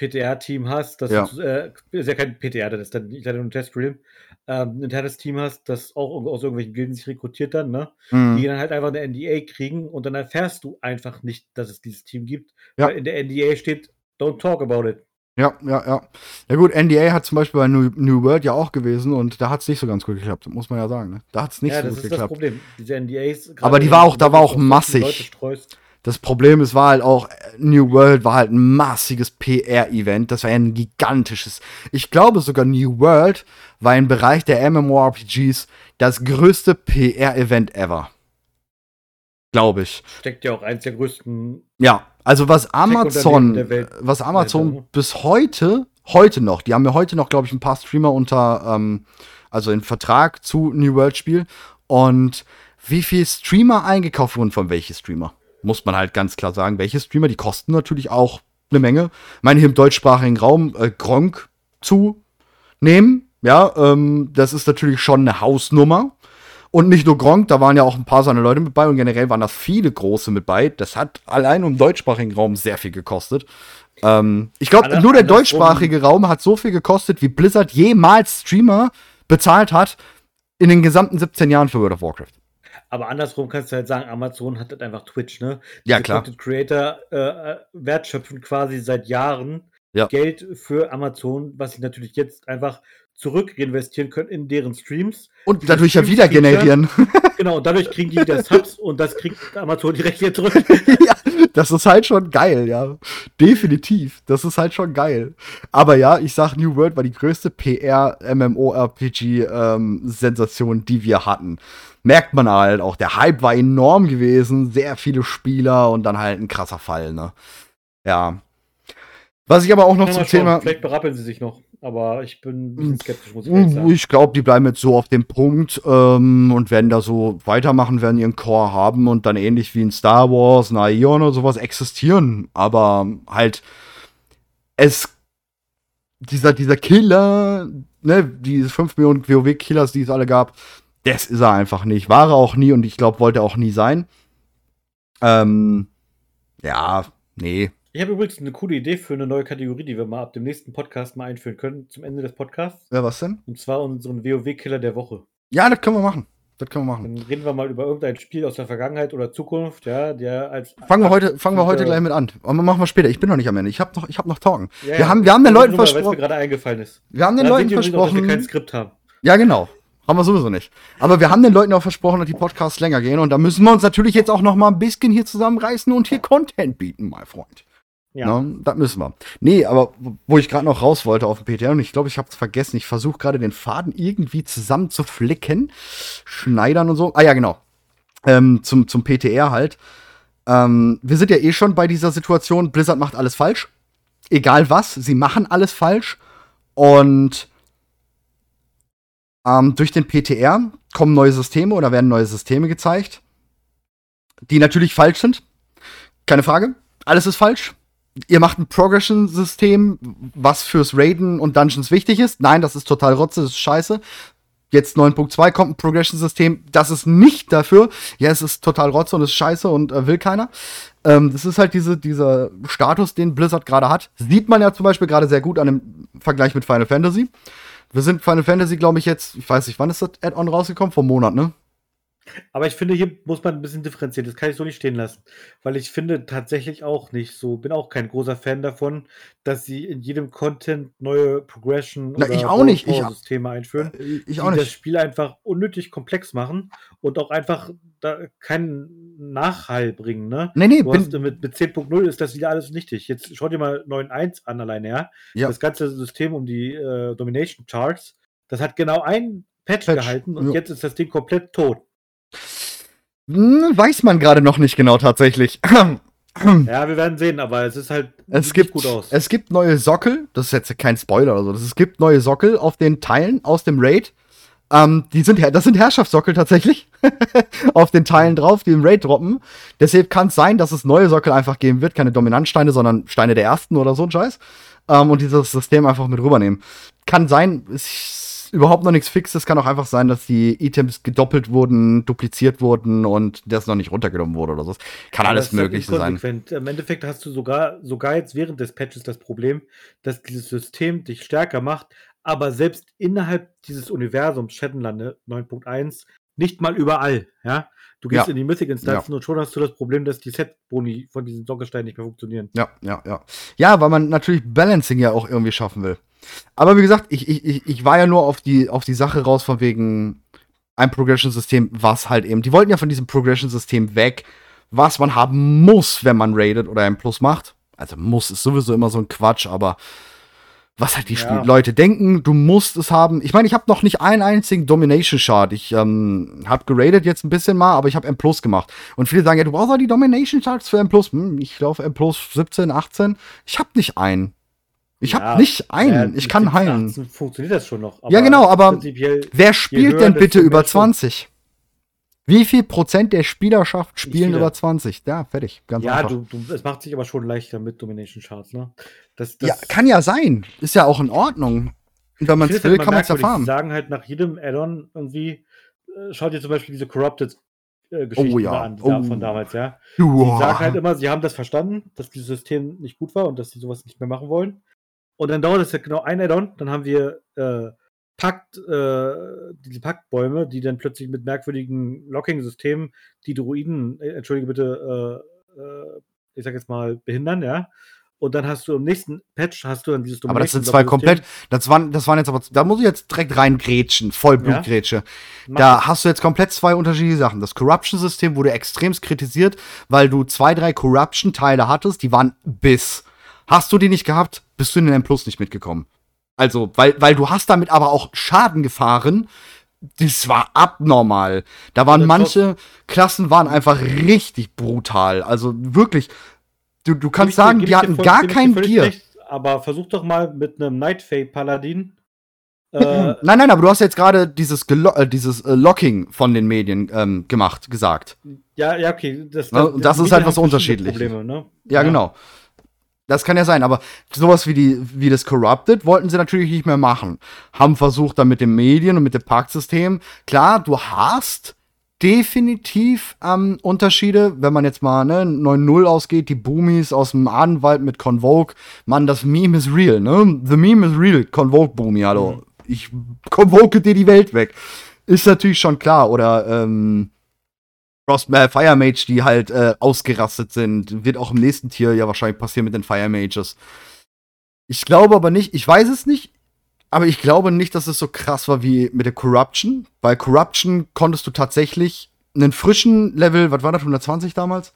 [SPEAKER 2] PTR-Team hast, das
[SPEAKER 3] ja.
[SPEAKER 2] Ist, äh, ist ja kein PTR, das ist dann leider nur ein Testream, ähm, ein internes Team hast, das auch aus irgendwelchen Gilden sich rekrutiert dann, ne? Mhm. Die dann halt einfach eine NDA kriegen und dann erfährst du einfach nicht, dass es dieses Team gibt. Ja. Weil in der NDA steht, don't talk about it.
[SPEAKER 3] Ja, ja, ja. Ja gut, NDA hat zum Beispiel bei New, New World ja auch gewesen und da hat es nicht so ganz gut geklappt, muss man ja sagen. Ne? Da hat es nicht ja, so gut geklappt. Das ist das Problem. Diese NDAs. Aber die war auch, da war auch massig. Das Problem ist, war halt auch, New World war halt ein massiges PR-Event. Das war ja ein gigantisches. Ich glaube sogar New World war im Bereich der MMORPGs das größte PR-Event ever. Glaube ich.
[SPEAKER 2] Steckt ja auch eins der größten.
[SPEAKER 3] Ja, also was Amazon, was Amazon bis heute, heute noch, die haben ja heute noch, glaube ich, ein paar Streamer unter, ähm, also in Vertrag zu New World Spiel. Und wie viel Streamer eingekauft wurden von welche Streamer? Muss man halt ganz klar sagen. Welche Streamer, die kosten natürlich auch eine Menge. Ich meine, hier im deutschsprachigen Raum äh, Gronk zu nehmen, ja, ähm, das ist natürlich schon eine Hausnummer. Und nicht nur Gronk, da waren ja auch ein paar seiner Leute mit bei und generell waren da viele große mit bei. Das hat allein im deutschsprachigen Raum sehr viel gekostet. Ähm, ich glaube, nur der deutschsprachige Raum hat so viel gekostet, wie Blizzard jemals Streamer bezahlt hat in den gesamten 17 Jahren für World of Warcraft.
[SPEAKER 2] Aber andersrum kannst du halt sagen, Amazon hat halt einfach Twitch, ne?
[SPEAKER 3] Diese ja, klar.
[SPEAKER 2] Content Creator äh, wertschöpfen quasi seit Jahren ja. Geld für Amazon, was sie natürlich jetzt einfach zurück reinvestieren können in deren Streams.
[SPEAKER 3] Und dadurch ja wieder generieren.
[SPEAKER 2] Genau, und dadurch kriegen die wieder Subs und das kriegt Amazon direkt wieder zurück.
[SPEAKER 3] ja, das ist halt schon geil, ja. Definitiv. Das ist halt schon geil. Aber ja, ich sag, New World war die größte PR-MMORPG-Sensation, ähm, die wir hatten. Merkt man halt auch, der Hype war enorm gewesen, sehr viele Spieler und dann halt ein krasser Fall, ne? Ja. Was ich aber auch noch
[SPEAKER 2] Ja,
[SPEAKER 3] zum
[SPEAKER 2] schauen.
[SPEAKER 3] Thema.
[SPEAKER 2] Vielleicht berappeln sie sich noch, aber ich bin ein bisschen skeptisch, muss ich
[SPEAKER 3] Uh,
[SPEAKER 2] ehrlich sagen.
[SPEAKER 3] Ich glaube, die bleiben jetzt so auf dem Punkt ähm, und werden da so weitermachen, werden ihren Core haben und dann ähnlich wie in Star Wars, na Ion oder sowas existieren. Aber halt, es, dieser, dieser Killer, ne, diese 5 Millionen WoW-Killers, die es alle gab, das ist er einfach nicht. War er auch nie und ich glaube, wollte er auch nie sein. Ähm, ja, nee.
[SPEAKER 2] Ich habe übrigens eine coole Idee für eine neue Kategorie, die wir mal ab dem nächsten Podcast mal einführen können, zum Ende des Podcasts.
[SPEAKER 3] Ja, was denn?
[SPEAKER 2] Und zwar unseren WoW-Killer der Woche.
[SPEAKER 3] Ja, das können wir machen. Das können wir machen.
[SPEAKER 2] Dann reden wir mal über irgendein Spiel aus der Vergangenheit oder Zukunft, ja, der als.
[SPEAKER 3] Fangen wir heute, fangen wir heute gleich mit an. Aber machen wir später. Ich bin noch nicht am Ende. Ich habe noch, ich habe noch Talken.
[SPEAKER 2] Ja,
[SPEAKER 3] wir haben, wir haben den Leuten
[SPEAKER 2] Weil es mir
[SPEAKER 3] versprochen.
[SPEAKER 2] gerade eingefallen ist.
[SPEAKER 3] Wir haben den
[SPEAKER 2] Da
[SPEAKER 3] Leuten
[SPEAKER 2] übrigens auch, dass wir kein
[SPEAKER 3] versprochen.
[SPEAKER 2] Skript haben.
[SPEAKER 3] Ja, genau. Haben wir sowieso nicht. Aber wir haben den Leuten auch versprochen, dass die Podcasts länger gehen. Und da müssen wir uns natürlich jetzt auch noch mal ein bisschen hier zusammenreißen und hier Content bieten, mein Freund.
[SPEAKER 2] Ja.
[SPEAKER 3] Ne, das müssen wir. Nee, aber wo ich gerade noch raus wollte auf dem PTR und ich glaube, ich habe es vergessen. Ich versuche gerade den Faden irgendwie zusammenzuflicken. Schneidern und so. Ah ja, genau. Ähm, zum, zum PTR halt. Ähm, wir sind ja eh schon bei dieser Situation, Blizzard macht alles falsch. Egal was, sie machen alles falsch. Und ähm, durch den PTR kommen neue Systeme oder werden neue Systeme gezeigt, die natürlich falsch sind. Keine Frage. Alles ist falsch. Ihr macht ein Progression-System, was fürs Raiden und Dungeons wichtig ist. Nein, das ist total rotze, das ist scheiße. Jetzt 9.2 kommt ein Progression-System, das ist nicht dafür. Ja, es ist total rotze und ist scheiße und äh, will keiner. Ähm, das ist halt diese, dieser Status, den Blizzard gerade hat. Sieht man ja zum Beispiel gerade sehr gut an dem Vergleich mit Final Fantasy. Wir sind Final Fantasy, glaube ich, jetzt, ich weiß nicht, wann ist das Add-on rausgekommen? Vor einem Monat, ne?
[SPEAKER 2] Aber ich finde, hier muss man ein bisschen differenzieren. Das kann ich so nicht stehen lassen. Weil ich finde tatsächlich auch nicht so, bin auch kein großer Fan davon, dass sie in jedem Content neue Progression
[SPEAKER 3] Na, ich auch nicht. Ich-
[SPEAKER 2] Systeme einführen,
[SPEAKER 3] Ich
[SPEAKER 2] die
[SPEAKER 3] auch
[SPEAKER 2] das
[SPEAKER 3] nicht.
[SPEAKER 2] Spiel einfach unnötig komplex machen und auch einfach da keinen Nachhall bringen. Ne?
[SPEAKER 3] Nee, nee,
[SPEAKER 2] hast, mit, mit 10.0 ist das wieder alles nichtig. Jetzt schau dir mal 9.1 an alleine, ja?
[SPEAKER 3] Ja.
[SPEAKER 2] Das ganze System um die äh, Domination Charts, das hat genau ein Patch,
[SPEAKER 3] Patch,
[SPEAKER 2] gehalten und
[SPEAKER 3] ja.
[SPEAKER 2] jetzt ist das Ding komplett tot.
[SPEAKER 3] Hm, weiß man gerade noch nicht genau tatsächlich.
[SPEAKER 2] Ja, wir werden sehen, aber es ist halt
[SPEAKER 3] Es gibt,
[SPEAKER 2] gut aus.
[SPEAKER 3] es gibt neue Sockel, das ist jetzt kein Spoiler oder so, das- es gibt neue Sockel auf den Teilen aus dem Raid. Ähm, die sind, das sind Herrschaftssockel tatsächlich. auf den Teilen drauf, die im Raid droppen. Deshalb kann es sein, dass es neue Sockel einfach geben wird, keine Dominanzsteine, sondern Steine der Ersten oder so ein Scheiß. Ähm, und dieses System einfach mit rübernehmen. Kann sein, ist überhaupt noch nichts Fixes, kann auch einfach sein, dass die Items gedoppelt wurden, dupliziert wurden und das noch nicht runtergenommen wurde oder so. Kann
[SPEAKER 2] Aber
[SPEAKER 3] alles
[SPEAKER 2] halt
[SPEAKER 3] möglich sein.
[SPEAKER 2] Im Endeffekt hast du sogar, sogar jetzt während des Patches das Problem, dass dieses System dich stärker macht, aber selbst innerhalb dieses Universums Shadowlande 9.1 nicht mal überall, ja. Du gehst
[SPEAKER 3] Ja.
[SPEAKER 2] in die Mythic-Instanzen und schon hast du das Problem, dass die Set-Boni von diesen Sockelsteinen nicht mehr funktionieren.
[SPEAKER 3] Ja, ja, ja. Ja, weil man natürlich Balancing ja auch irgendwie schaffen will. Aber wie gesagt, ich, ich, ich- war ja nur auf die, auf die Sache raus von wegen ein Progression-System, was halt eben. Die wollten ja von diesem Progression-System weg, was man haben muss, wenn man raidet oder ein Plus macht. Also muss ist sowieso immer so ein Quatsch, aber was halt die
[SPEAKER 2] Ja.
[SPEAKER 3] Leute denken, du musst es haben. Ich meine, ich habe noch nicht einen einzigen Domination Chart. Ich ähm, habe geradet jetzt ein bisschen mal, aber ich habe M Plus gemacht. Und viele sagen ja, du brauchst auch die Domination Charts für M Plus. Hm, ich laufe M Plus 17, 18. Ich habe nicht einen. Ich
[SPEAKER 2] Ja,
[SPEAKER 3] habe nicht einen.
[SPEAKER 2] Ja,
[SPEAKER 3] ich kann
[SPEAKER 2] 17,
[SPEAKER 3] heilen.
[SPEAKER 2] 18 Funktioniert das schon noch.
[SPEAKER 3] Ja, genau, aber- Wer spielt denn bitte über
[SPEAKER 2] Strom.
[SPEAKER 3] 20? Wie viel Prozent der Spielerschaft spielen über 20? Ja, fertig. Ganz
[SPEAKER 2] Ja,
[SPEAKER 3] einfach.
[SPEAKER 2] du, du, es macht sich aber schon leichter mit Domination Charts, ne? Das, das,
[SPEAKER 3] ja, kann ja sein. Ist ja auch in Ordnung. Und wenn man es will,
[SPEAKER 2] halt
[SPEAKER 3] kann man es farmen.
[SPEAKER 2] Die sagen halt nach jedem Add-on irgendwie, äh, schaut dir zum Beispiel diese Corrupted-Geschichten
[SPEAKER 3] Oh ja,
[SPEAKER 2] an, die da-
[SPEAKER 3] oh.
[SPEAKER 2] von damals, ja. Die sagen halt immer, sie haben das verstanden, dass dieses System nicht gut war und dass sie sowas nicht mehr machen wollen. Und dann dauert es ja genau ein Add-on, dann haben wir äh, Pakt, äh, diese Paktbäume, die dann plötzlich mit merkwürdigen Locking-Systemen die Druiden, äh, entschuldige bitte, äh, äh, ich sag jetzt mal, behindern, ja. Und dann hast du im nächsten Patch hast du dann dieses
[SPEAKER 3] Aber das sind zwei komplett. Das waren, das waren jetzt aber. Da muss ich jetzt direkt reingrätschen. Vollblutgrätsche.
[SPEAKER 2] Mach
[SPEAKER 3] Da hast du jetzt komplett zwei unterschiedliche Sachen. Das Corruption-System wurde extremst kritisiert, weil du zwei, drei Corruption-Teile hattest, die waren bis. Hast du die nicht gehabt, bist du in den M Plus nicht mitgekommen. Also, weil, weil du hast damit aber auch Schaden gefahren. Das war abnormal. Da waren manche Klassen waren einfach richtig brutal. Also wirklich, du, du kannst
[SPEAKER 2] dir-
[SPEAKER 3] sagen,
[SPEAKER 2] geb
[SPEAKER 3] die
[SPEAKER 2] dir
[SPEAKER 3] hatten
[SPEAKER 2] voll-
[SPEAKER 3] gar
[SPEAKER 2] dir
[SPEAKER 3] kein Gear.
[SPEAKER 2] recht, aber versuch doch mal mit einem Nightfay Paladin.
[SPEAKER 3] Äh, nein, nein, aber du hast jetzt gerade dieses, Gelo äh, dieses äh, Locking von den Medien ähm, gemacht, gesagt.
[SPEAKER 2] Ja, ja, okay. Das,
[SPEAKER 3] das, das, das ist halt was unterschiedliches. Probleme, ne? ja, ja, genau. Das kann ja sein, aber sowas wie, die, wie das Corrupted wollten sie natürlich nicht mehr machen. Haben versucht dann mit den Medien und mit dem Parksystem. Klar, du hast definitiv ähm, Unterschiede, wenn man jetzt mal ne, 9-0 ausgeht, die Boomies aus dem Adenwald mit Convoke. Mann, das Meme ist real, ne? The Meme is real, Convoke Boomy, hallo. Mhm. Ich convoke dir die Welt weg. Ist natürlich schon klar. Oder ähm, Frost, äh, Fire Mage, die halt äh, ausgerastet sind. Wird auch im nächsten Tier ja wahrscheinlich passieren mit den Fire Mages. Ich glaube aber nicht, ich weiß es nicht, aber ich glaube nicht, dass es so krass war wie mit der Corruption. Bei Corruption konntest du tatsächlich einen frischen Level, was war das, 120 damals?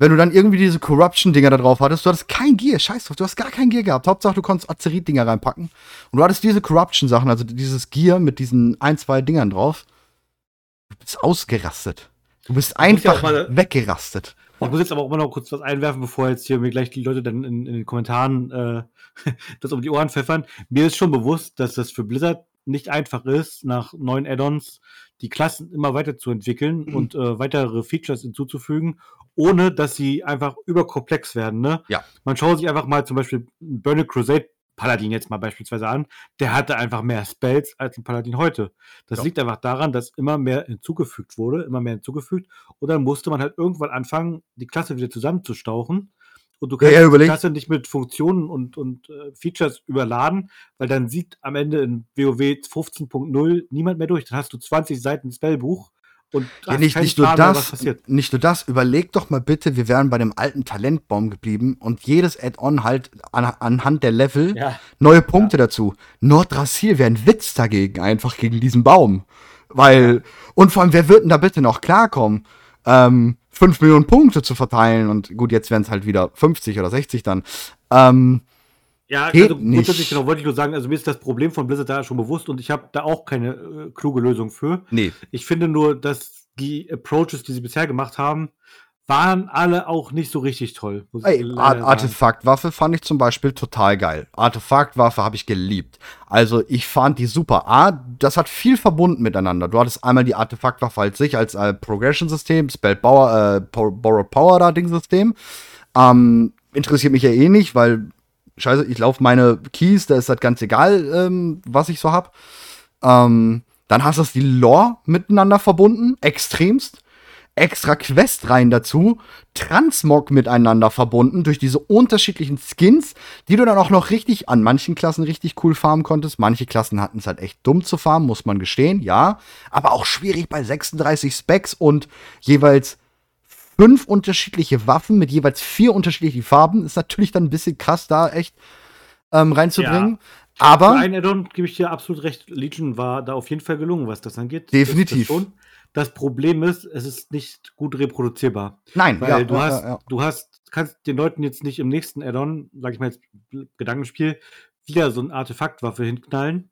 [SPEAKER 3] Wenn du dann irgendwie diese Corruption-Dinger da drauf hattest, du hattest kein Gear, scheiß drauf, du hast gar kein Gear gehabt. Hauptsache, du konntest Azerit-Dinger reinpacken. Und du hattest diese Corruption-Sachen, also dieses Gear mit diesen ein, zwei Dingern drauf. Du bist ausgerastet. Du bist einfach ja weggerastet.
[SPEAKER 2] Ich muss jetzt aber auch mal noch kurz was einwerfen, bevor jetzt hier mir gleich die Leute dann in, in den Kommentaren äh, das um die Ohren pfeffern. Mir ist schon bewusst, dass das für Blizzard nicht einfach ist, nach neuen Add-ons die Klassen immer weiterzuentwickeln mhm. und äh, weitere Features hinzuzufügen, ohne dass sie einfach überkomplex werden. Ne?
[SPEAKER 3] Ja.
[SPEAKER 2] Man schaut sich einfach mal zum Beispiel Burning Crusade Paladin jetzt mal beispielsweise an, der hatte einfach mehr Spells als ein Paladin heute. Das ja. liegt einfach daran, dass immer mehr hinzugefügt wurde, immer mehr hinzugefügt. Und dann musste man halt irgendwann anfangen, die Klasse wieder zusammenzustauchen. Und du kannst ja, die Klasse nicht mit Funktionen und, und äh, Features überladen, weil dann sieht am Ende in WoW 15.0 niemand mehr durch. Dann hast du 20 Seiten Spellbuch und
[SPEAKER 3] ja, nicht, nicht, nur das, nicht nur das, überleg doch mal bitte, wir wären bei dem alten Talentbaum geblieben und jedes Add-on halt an, anhand der Level ja. neue Punkte ja. dazu. Nordrassil wäre ein Witz dagegen, einfach gegen diesen Baum. Weil, und vor allem, wer wird denn da bitte noch klarkommen? Ähm, 5 Millionen Punkte zu verteilen und gut, jetzt wären es halt wieder 50 oder 60 dann. Ähm,
[SPEAKER 2] ja, Geht also grundsätzlich genau, wollte ich nur sagen, also mir ist das Problem von Blizzard da schon bewusst und ich habe da auch keine äh, kluge Lösung für.
[SPEAKER 3] Nee.
[SPEAKER 2] Ich finde nur, dass die Approaches, die sie bisher gemacht haben, waren alle auch nicht so richtig toll.
[SPEAKER 3] Ey, Art Artefaktwaffe fand ich zum Beispiel total geil. Artefaktwaffe habe ich geliebt. Also ich fand die super. A, das hat viel verbunden miteinander. Du hattest einmal die Artefaktwaffe als sich, als äh, Progression-System, Spell Power, äh, Borrowed Power da Ding-System. Ähm, interessiert mich ja eh nicht, weil scheiße, ich laufe meine Keys, da ist halt ganz egal, ähm, was ich so hab. Ähm, dann hast du die Lore miteinander verbunden, extremst. Extra Questreihen dazu, Transmog miteinander verbunden durch diese unterschiedlichen Skins, die du dann auch noch richtig an manchen Klassen richtig cool farmen konntest. Manche Klassen hatten es halt echt dumm zu farmen, muss man gestehen, ja. Aber auch schwierig bei 36 Specs und jeweils fünf unterschiedliche Waffen mit jeweils vier unterschiedlichen Farben. Ist natürlich dann ein bisschen krass, da echt ähm, reinzubringen. Ja. Aber.
[SPEAKER 2] Für einen Addon gebe ich dir absolut recht. Legion war da auf jeden Fall gelungen, was das angeht.
[SPEAKER 3] Definitiv.
[SPEAKER 2] Das, das Problem ist, es ist nicht gut reproduzierbar.
[SPEAKER 3] Nein,
[SPEAKER 2] weil ja, du ja, hast, ja, du hast, kannst den Leuten jetzt nicht im nächsten Addon, sag ich mal jetzt Gedankenspiel, wieder so eine Artefaktwaffe hinknallen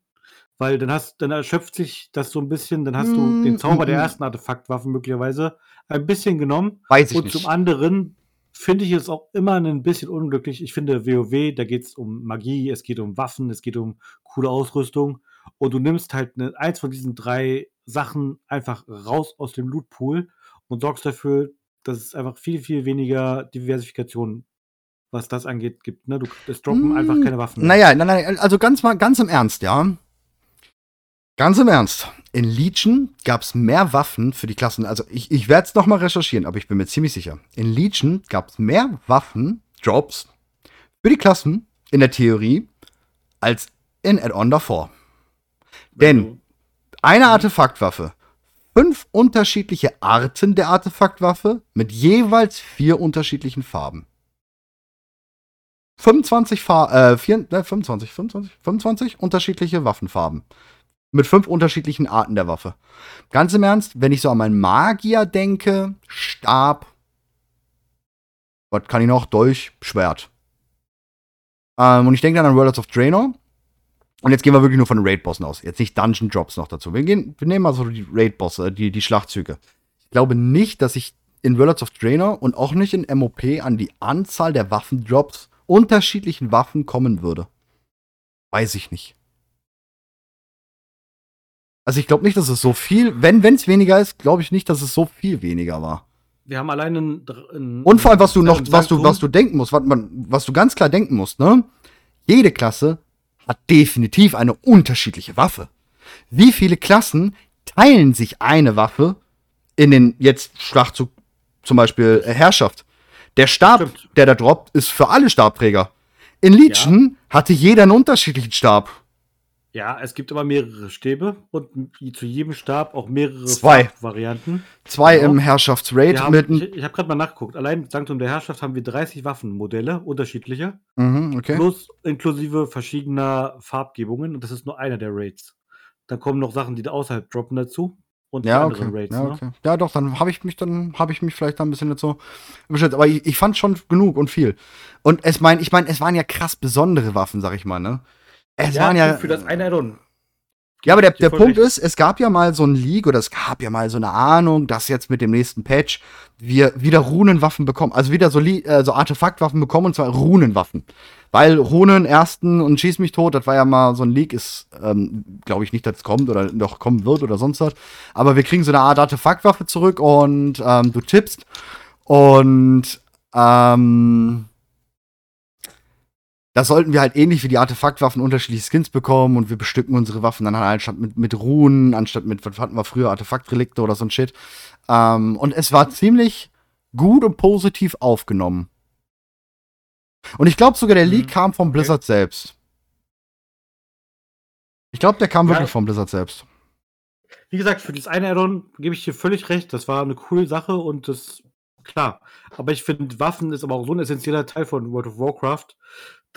[SPEAKER 2] weil dann hast, dann erschöpft sich das so ein bisschen, dann hast du den Zauber der ersten Artefaktwaffen möglicherweise ein bisschen genommen.
[SPEAKER 3] Weiß ich
[SPEAKER 2] und
[SPEAKER 3] nicht.
[SPEAKER 2] zum anderen finde ich es auch immer ein bisschen unglücklich. Ich finde WoW, da geht es um Magie, es geht um Waffen, es geht um coole Ausrüstung und du nimmst halt eine, eins von diesen drei Sachen einfach raus aus dem Lootpool und sorgst dafür, dass es einfach viel, viel weniger Diversifikation was das angeht, gibt. Ne? Du, es droppen mm, einfach keine Waffen.
[SPEAKER 3] Mehr. Naja, nein, nein, also ganz mal, ganz im Ernst, ja. Ganz im Ernst. In Legion gab es mehr Waffen für die Klassen. Also ich, ich werde es nochmal recherchieren, aber ich bin mir ziemlich sicher. In Legion gab es mehr Waffen, Drops, für die Klassen in der Theorie als in Add-on davor. Denn eine Artefaktwaffe, fünf unterschiedliche Arten der Artefaktwaffe mit jeweils vier unterschiedlichen Farben. 25, Fa äh, 4, ne, 25, 25, 25 unterschiedliche Waffenfarben. Mit fünf unterschiedlichen Arten der Waffe. Ganz im Ernst, wenn ich so an meinen Magier denke, Stab, was kann ich noch? Dolch, Schwert. Ähm, und ich denke dann an Worlds of Draenor. Und jetzt gehen wir wirklich nur von Raid-Bossen aus. Jetzt nicht Dungeon Drops noch dazu. Wir, gehen, wir nehmen also die Raid-Bosse, die, die Schlachtzüge. Ich glaube nicht, dass ich in Worlds of Draenor und auch nicht in MOP an die Anzahl der Waffendrops unterschiedlichen Waffen kommen würde. Weiß ich nicht. Also ich glaube nicht, dass es so viel, wenn es weniger ist, glaube ich nicht, dass es so viel weniger war.
[SPEAKER 2] Wir haben allein einen, einen
[SPEAKER 3] Und vor allem, was du noch, was du, was du denken musst, was, man, was du ganz klar denken musst, ne? Jede Klasse hat definitiv eine unterschiedliche Waffe. Wie viele Klassen teilen sich eine Waffe in den jetzt Schlachtzug zum Beispiel äh, Herrschaft? Der Stab,
[SPEAKER 2] Stimmt.
[SPEAKER 3] der da droppt, ist für alle Stabträger. In Legion hatte jeder einen unterschiedlichen Stab.
[SPEAKER 2] Ja, es gibt aber mehrere Stäbe und zu jedem Stab auch mehrere
[SPEAKER 3] Zwei.
[SPEAKER 2] Varianten.
[SPEAKER 3] Zwei
[SPEAKER 2] Genau.
[SPEAKER 3] im Herrschaftsraid
[SPEAKER 2] haben,
[SPEAKER 3] mit.
[SPEAKER 2] ich ich habe gerade mal nachgeguckt. Allein im Sanktum der Herrschaft haben wir 30 Waffenmodelle, unterschiedliche,
[SPEAKER 3] Mhm, okay.
[SPEAKER 2] plus inklusive verschiedener Farbgebungen. Und das ist nur einer der Raids. Dann kommen noch Sachen, die da außerhalb droppen dazu. Und
[SPEAKER 3] Ja, okay.
[SPEAKER 2] Raids.
[SPEAKER 3] ja,
[SPEAKER 2] ne?
[SPEAKER 3] okay. ja, doch, dann habe ich mich dann habe ich mich vielleicht da ein bisschen so beschäftigt. Aber ich, ich fand schon genug und viel. Und es mein, ich meine, es waren ja krass besondere Waffen, sag ich mal, ne? Es
[SPEAKER 2] Ja,
[SPEAKER 3] waren ja.
[SPEAKER 2] für das eine Add-on.
[SPEAKER 3] ja, aber der, der Punkt
[SPEAKER 2] recht.
[SPEAKER 3] ist, es gab ja mal so ein Leak oder es gab ja mal so eine Ahnung, dass jetzt mit dem nächsten Patch wir wieder Runenwaffen bekommen, also wieder so, äh, so Artefaktwaffen bekommen und zwar Runenwaffen. Weil Runen ersten und Schieß mich tot, das war ja mal so ein Leak, ist, ähm, glaube ich nicht, dass es kommt oder noch kommen wird oder sonst was. Aber wir kriegen so eine Art Artefaktwaffe zurück und ähm, du tippst und ähm, da sollten wir halt ähnlich wie die Artefaktwaffen unterschiedliche Skins bekommen und wir bestücken unsere Waffen dann halt anstatt mit, mit Runen, anstatt mit, was hatten wir früher, Artefaktrelikte oder so ein Shit. Ähm, und es war ziemlich gut und positiv aufgenommen. Und ich glaube sogar, der Leak
[SPEAKER 2] Mhm,
[SPEAKER 3] kam vom
[SPEAKER 2] okay.
[SPEAKER 3] Blizzard selbst. Ich glaube, der kam
[SPEAKER 2] Ja.
[SPEAKER 3] wirklich vom Blizzard selbst.
[SPEAKER 2] Wie gesagt, für das eine Addon gebe ich dir völlig recht. Das war eine coole Sache und das, klar. Aber ich finde, Waffen ist aber auch so ein essentieller Teil von World of Warcraft,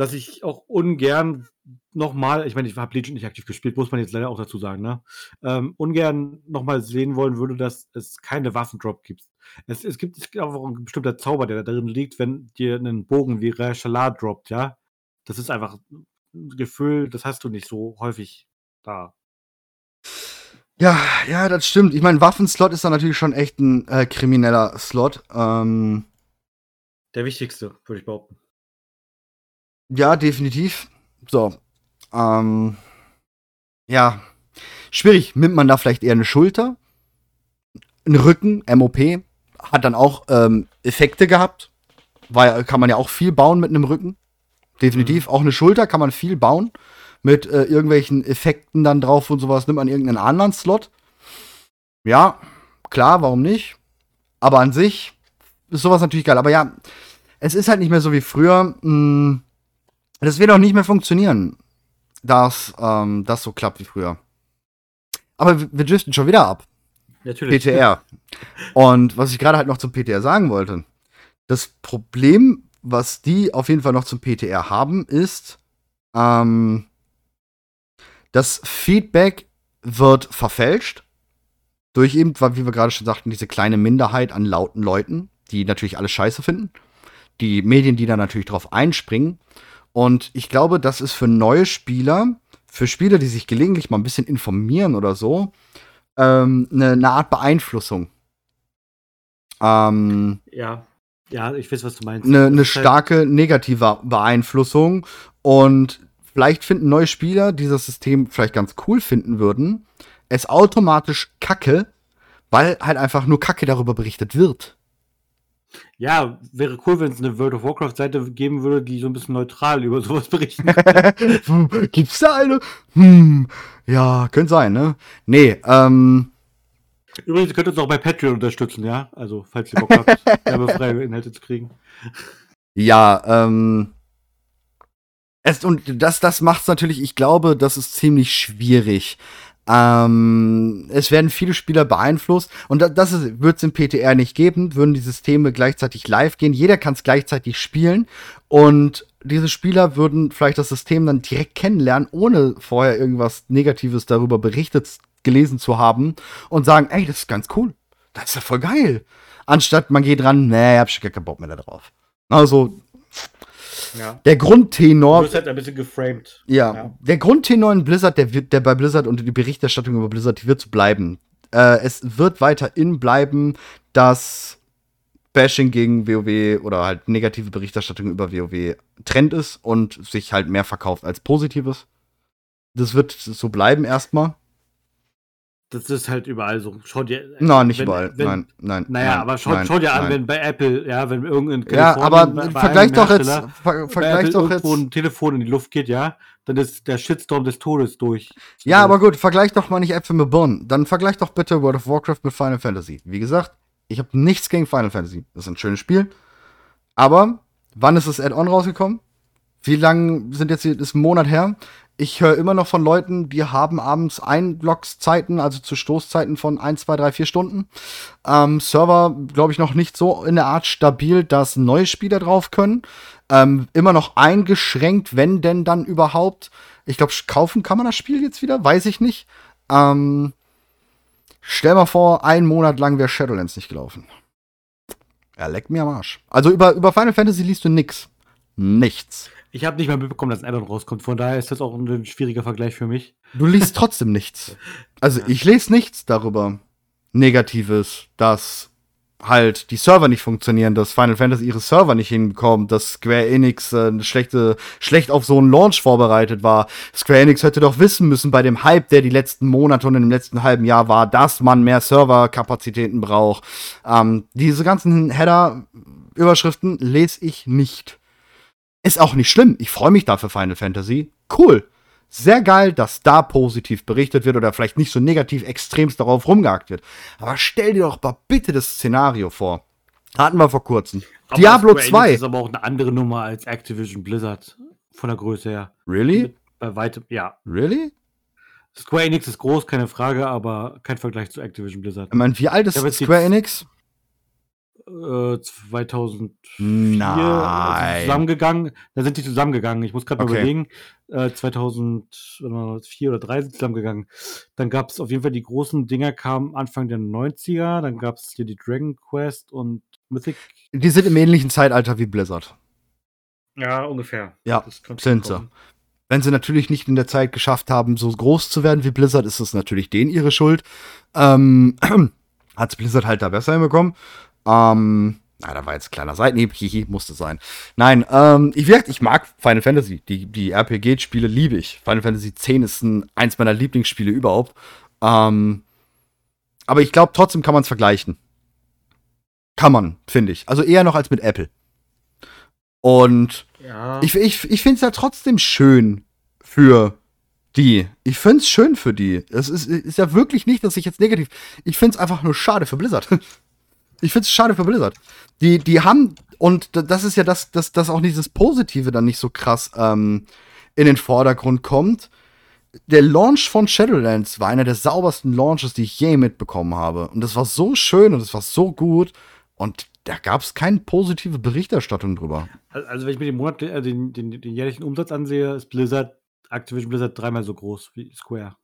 [SPEAKER 2] dass ich auch ungern nochmal, ich meine, ich habe Legion nicht aktiv gespielt, muss man jetzt leider auch dazu sagen, ne? Ähm, ungern nochmal sehen wollen würde, dass es keine Waffendrop gibt. Es, es gibt, es gibt auch ein bestimmter Zauber, der da drin liegt, wenn dir ein Bogen wie Rashalar droppt, ja? Das ist einfach ein Gefühl, das hast du nicht so häufig da.
[SPEAKER 3] Ja, ja, das stimmt. Ich meine, Waffenslot ist da natürlich schon echt ein äh, krimineller Slot. Ähm,
[SPEAKER 2] Der wichtigste, würde ich behaupten.
[SPEAKER 3] Ja, definitiv. So. Ähm, ja. Schwierig. Nimmt man da vielleicht eher eine Schulter? Ein Rücken, MOP, hat dann auch ähm, Effekte gehabt. Weil kann man ja auch viel bauen mit einem Rücken. Definitiv. Auch eine Schulter kann man viel bauen. Mit äh, irgendwelchen Effekten dann drauf und sowas. Nimmt man irgendeinen anderen Slot. Ja, klar, warum nicht? Aber an sich ist sowas natürlich geil. Aber ja, es ist halt nicht mehr so wie früher. Mh, das wird auch nicht mehr funktionieren, dass ähm, das so klappt wie früher. Aber wir, driften schon wieder ab.
[SPEAKER 2] Natürlich.
[SPEAKER 3] PTR. Und was ich gerade halt noch zum PTR sagen wollte, das Problem, was die auf jeden Fall noch zum PTR haben, ist, ähm, das Feedback wird verfälscht durch eben, wie wir gerade schon sagten, diese kleine Minderheit an lauten Leuten, die natürlich alles scheiße finden. Die Medien, die da natürlich drauf einspringen. Und ich glaube, das ist für neue Spieler, für Spieler, die sich gelegentlich mal ein bisschen informieren oder so, ähm, eine, eine Art Beeinflussung. Ähm,
[SPEAKER 2] Ja. Ja, ich weiß, was du meinst.
[SPEAKER 3] eine, eine
[SPEAKER 2] halt-
[SPEAKER 3] starke negative Beeinflussung. Und vielleicht finden neue Spieler, die das System vielleicht ganz cool finden würden, es automatisch kacke, weil halt einfach nur Kacke darüber berichtet wird.
[SPEAKER 2] Ja, wäre cool, wenn es eine World of Warcraft-Seite geben würde, die so ein bisschen neutral über sowas berichten.
[SPEAKER 3] Hm, Gibt's da eine? Hm, ja, könnte sein, ne? Nee, ähm,
[SPEAKER 2] Übrigens, ihr könnt uns auch bei Patreon unterstützen, ja? Also, falls ihr Bock habt, werbefreie Inhalte zu kriegen.
[SPEAKER 3] Ja, ähm. Es, und das, das macht's natürlich, ich glaube, das ist ziemlich schwierig. Ähm, es werden viele Spieler beeinflusst und da, das wird es im PTR nicht geben, würden die Systeme gleichzeitig live gehen. Jeder kann es gleichzeitig spielen und diese Spieler würden vielleicht das System dann direkt kennenlernen, ohne vorher irgendwas Negatives darüber berichtet, gelesen zu haben und sagen, ey, das ist ganz cool. Das ist ja voll geil. Anstatt man geht ran, nee, hab ich gar keinen Bock mehr da drauf. Also,
[SPEAKER 2] Ja.
[SPEAKER 3] der
[SPEAKER 2] Du
[SPEAKER 3] Grundtenor,
[SPEAKER 2] wirst halt ein bisschen geframed.
[SPEAKER 3] ja,
[SPEAKER 2] ja.
[SPEAKER 3] der Grundtenor in Blizzard, der wird, der bei Blizzard und die Berichterstattung über Blizzard, die wird so bleiben. Äh, es wird weiterhin bleiben, dass Bashing gegen WoW oder halt negative Berichterstattung über WoW Trend ist und sich halt mehr verkauft als Positives. Das wird so bleiben erstmal.
[SPEAKER 2] Das ist halt überall so. Schau dir.
[SPEAKER 3] Nein, nicht
[SPEAKER 2] wenn-
[SPEAKER 3] überall.
[SPEAKER 2] wenn-
[SPEAKER 3] nein, nein.
[SPEAKER 2] Naja,
[SPEAKER 3] nein,
[SPEAKER 2] aber schau,
[SPEAKER 3] nein,
[SPEAKER 2] schau dir an,
[SPEAKER 3] nein.
[SPEAKER 2] wenn bei Apple, ja, wenn irgendein
[SPEAKER 3] Ja,
[SPEAKER 2] Kalifornien
[SPEAKER 3] aber
[SPEAKER 2] bei- bei
[SPEAKER 3] vergleich doch jetzt, ver vergleich doch jetzt.
[SPEAKER 2] ein Telefon in die Luft geht, ja, dann ist der Shitstorm des Todes durch.
[SPEAKER 3] Ja, aber gut, vergleich doch mal nicht Äpfel mit Birnen. Dann vergleich doch bitte World of Warcraft mit Final Fantasy. Wie gesagt, ich habe nichts gegen Final Fantasy. Das ist ein schönes Spiel. Aber wann ist das Add-on rausgekommen? Wie lang sind jetzt ist ein Monat her? Ich höre immer noch von Leuten, die haben abends Einlogszeiten, also zu Stoßzeiten von 1, 2, 3, 4 Stunden. Ähm, Server, glaube ich, noch nicht so in der Art stabil, dass neue Spieler drauf können. Ähm, immer noch eingeschränkt, wenn denn dann überhaupt. Ich glaube, kaufen kann man das Spiel jetzt wieder, weiß ich nicht. Ähm, stell mal vor, einen Monat lang wäre Shadowlands nicht gelaufen. Er leckt mir am Arsch. Also über, über Final Fantasy liest du nix. Nichts.
[SPEAKER 2] Ich habe nicht mal mitbekommen, dass ein Addon rauskommt. Von daher ist das auch ein schwieriger Vergleich für mich.
[SPEAKER 3] Du liest trotzdem nichts. Also
[SPEAKER 2] Ja.
[SPEAKER 3] ich lese nichts darüber. Negatives, dass halt die Server nicht funktionieren, dass Final Fantasy ihre Server nicht hinbekommt, dass Square Enix äh, schlechte, schlecht auf so einen Launch vorbereitet war. Square Enix hätte doch wissen müssen bei dem Hype, der die letzten Monate und im letzten halben Jahr war, dass man mehr Serverkapazitäten braucht. Ähm, diese ganzen Header-Überschriften lese ich nicht. Ist auch nicht schlimm. Ich freue mich da für Final Fantasy. Cool. Sehr geil, dass da positiv berichtet wird oder vielleicht nicht so negativ extremst darauf rumgehakt wird. Aber stell dir doch mal bitte das Szenario vor. Hatten wir vor kurzem.
[SPEAKER 2] Aber
[SPEAKER 3] Diablo
[SPEAKER 2] Square Enix
[SPEAKER 3] 2.
[SPEAKER 2] ist aber auch eine andere Nummer als Activision Blizzard. Von der Größe her.
[SPEAKER 3] Really?
[SPEAKER 2] Bei weitem, ja.
[SPEAKER 3] Really?
[SPEAKER 2] Square Enix ist groß, keine Frage, aber kein Vergleich zu Activision Blizzard.
[SPEAKER 3] Ich meine, wie alt ist Square Enix?
[SPEAKER 2] Äh, 2004
[SPEAKER 3] Nein.
[SPEAKER 2] sind sie zusammengegangen. Da sind die zusammengegangen. Ich muss gerade mal
[SPEAKER 3] Okay.
[SPEAKER 2] überlegen. Äh, 2004 oder 3 sind sie zusammengegangen. Dann gab es auf jeden Fall die großen Dinger kamen Anfang der 90er. Dann gab es hier die Dragon Quest und Mythic.
[SPEAKER 3] Die sind im ähnlichen Zeitalter wie Blizzard.
[SPEAKER 2] Ja, ungefähr.
[SPEAKER 3] Ja, sind sie. Wenn sie natürlich nicht in der Zeit geschafft haben, so groß zu werden wie Blizzard, ist es natürlich denen ihre Schuld. Ähm, hat's Blizzard halt da besser hinbekommen. Ähm, na, da war jetzt ein kleiner Seitenhieb, hihi, musste sein. Nein, ähm, ich, wie ich mag Final Fantasy. Die, die RPG-Spiele liebe ich. Final Fantasy X ist ein, eins meiner Lieblingsspiele überhaupt. Ähm, aber ich glaube, trotzdem kann man es vergleichen. Kann man, finde ich. Also eher noch als mit Apple. Und
[SPEAKER 2] Ja.
[SPEAKER 3] ich, ich, ich finde es ja trotzdem schön für die. Ich finde es schön für die. Es ist, ist ja wirklich nicht, dass ich jetzt negativ. Ich finde es einfach nur schade für Blizzard. Ich finde es schade für Blizzard. Die, die haben, und das ist ja das, das, das auch dieses Positive dann nicht so krass ähm, in den Vordergrund kommt. Der Launch von Shadowlands war einer der saubersten Launches, die ich je mitbekommen habe. Und das war so schön und es war so gut. Und da gab es keine positive Berichterstattung drüber.
[SPEAKER 2] Also, wenn ich mir den, Monat, äh, den, den, den jährlichen Umsatz ansehe, ist Blizzard, Activision Blizzard dreimal so groß wie Square.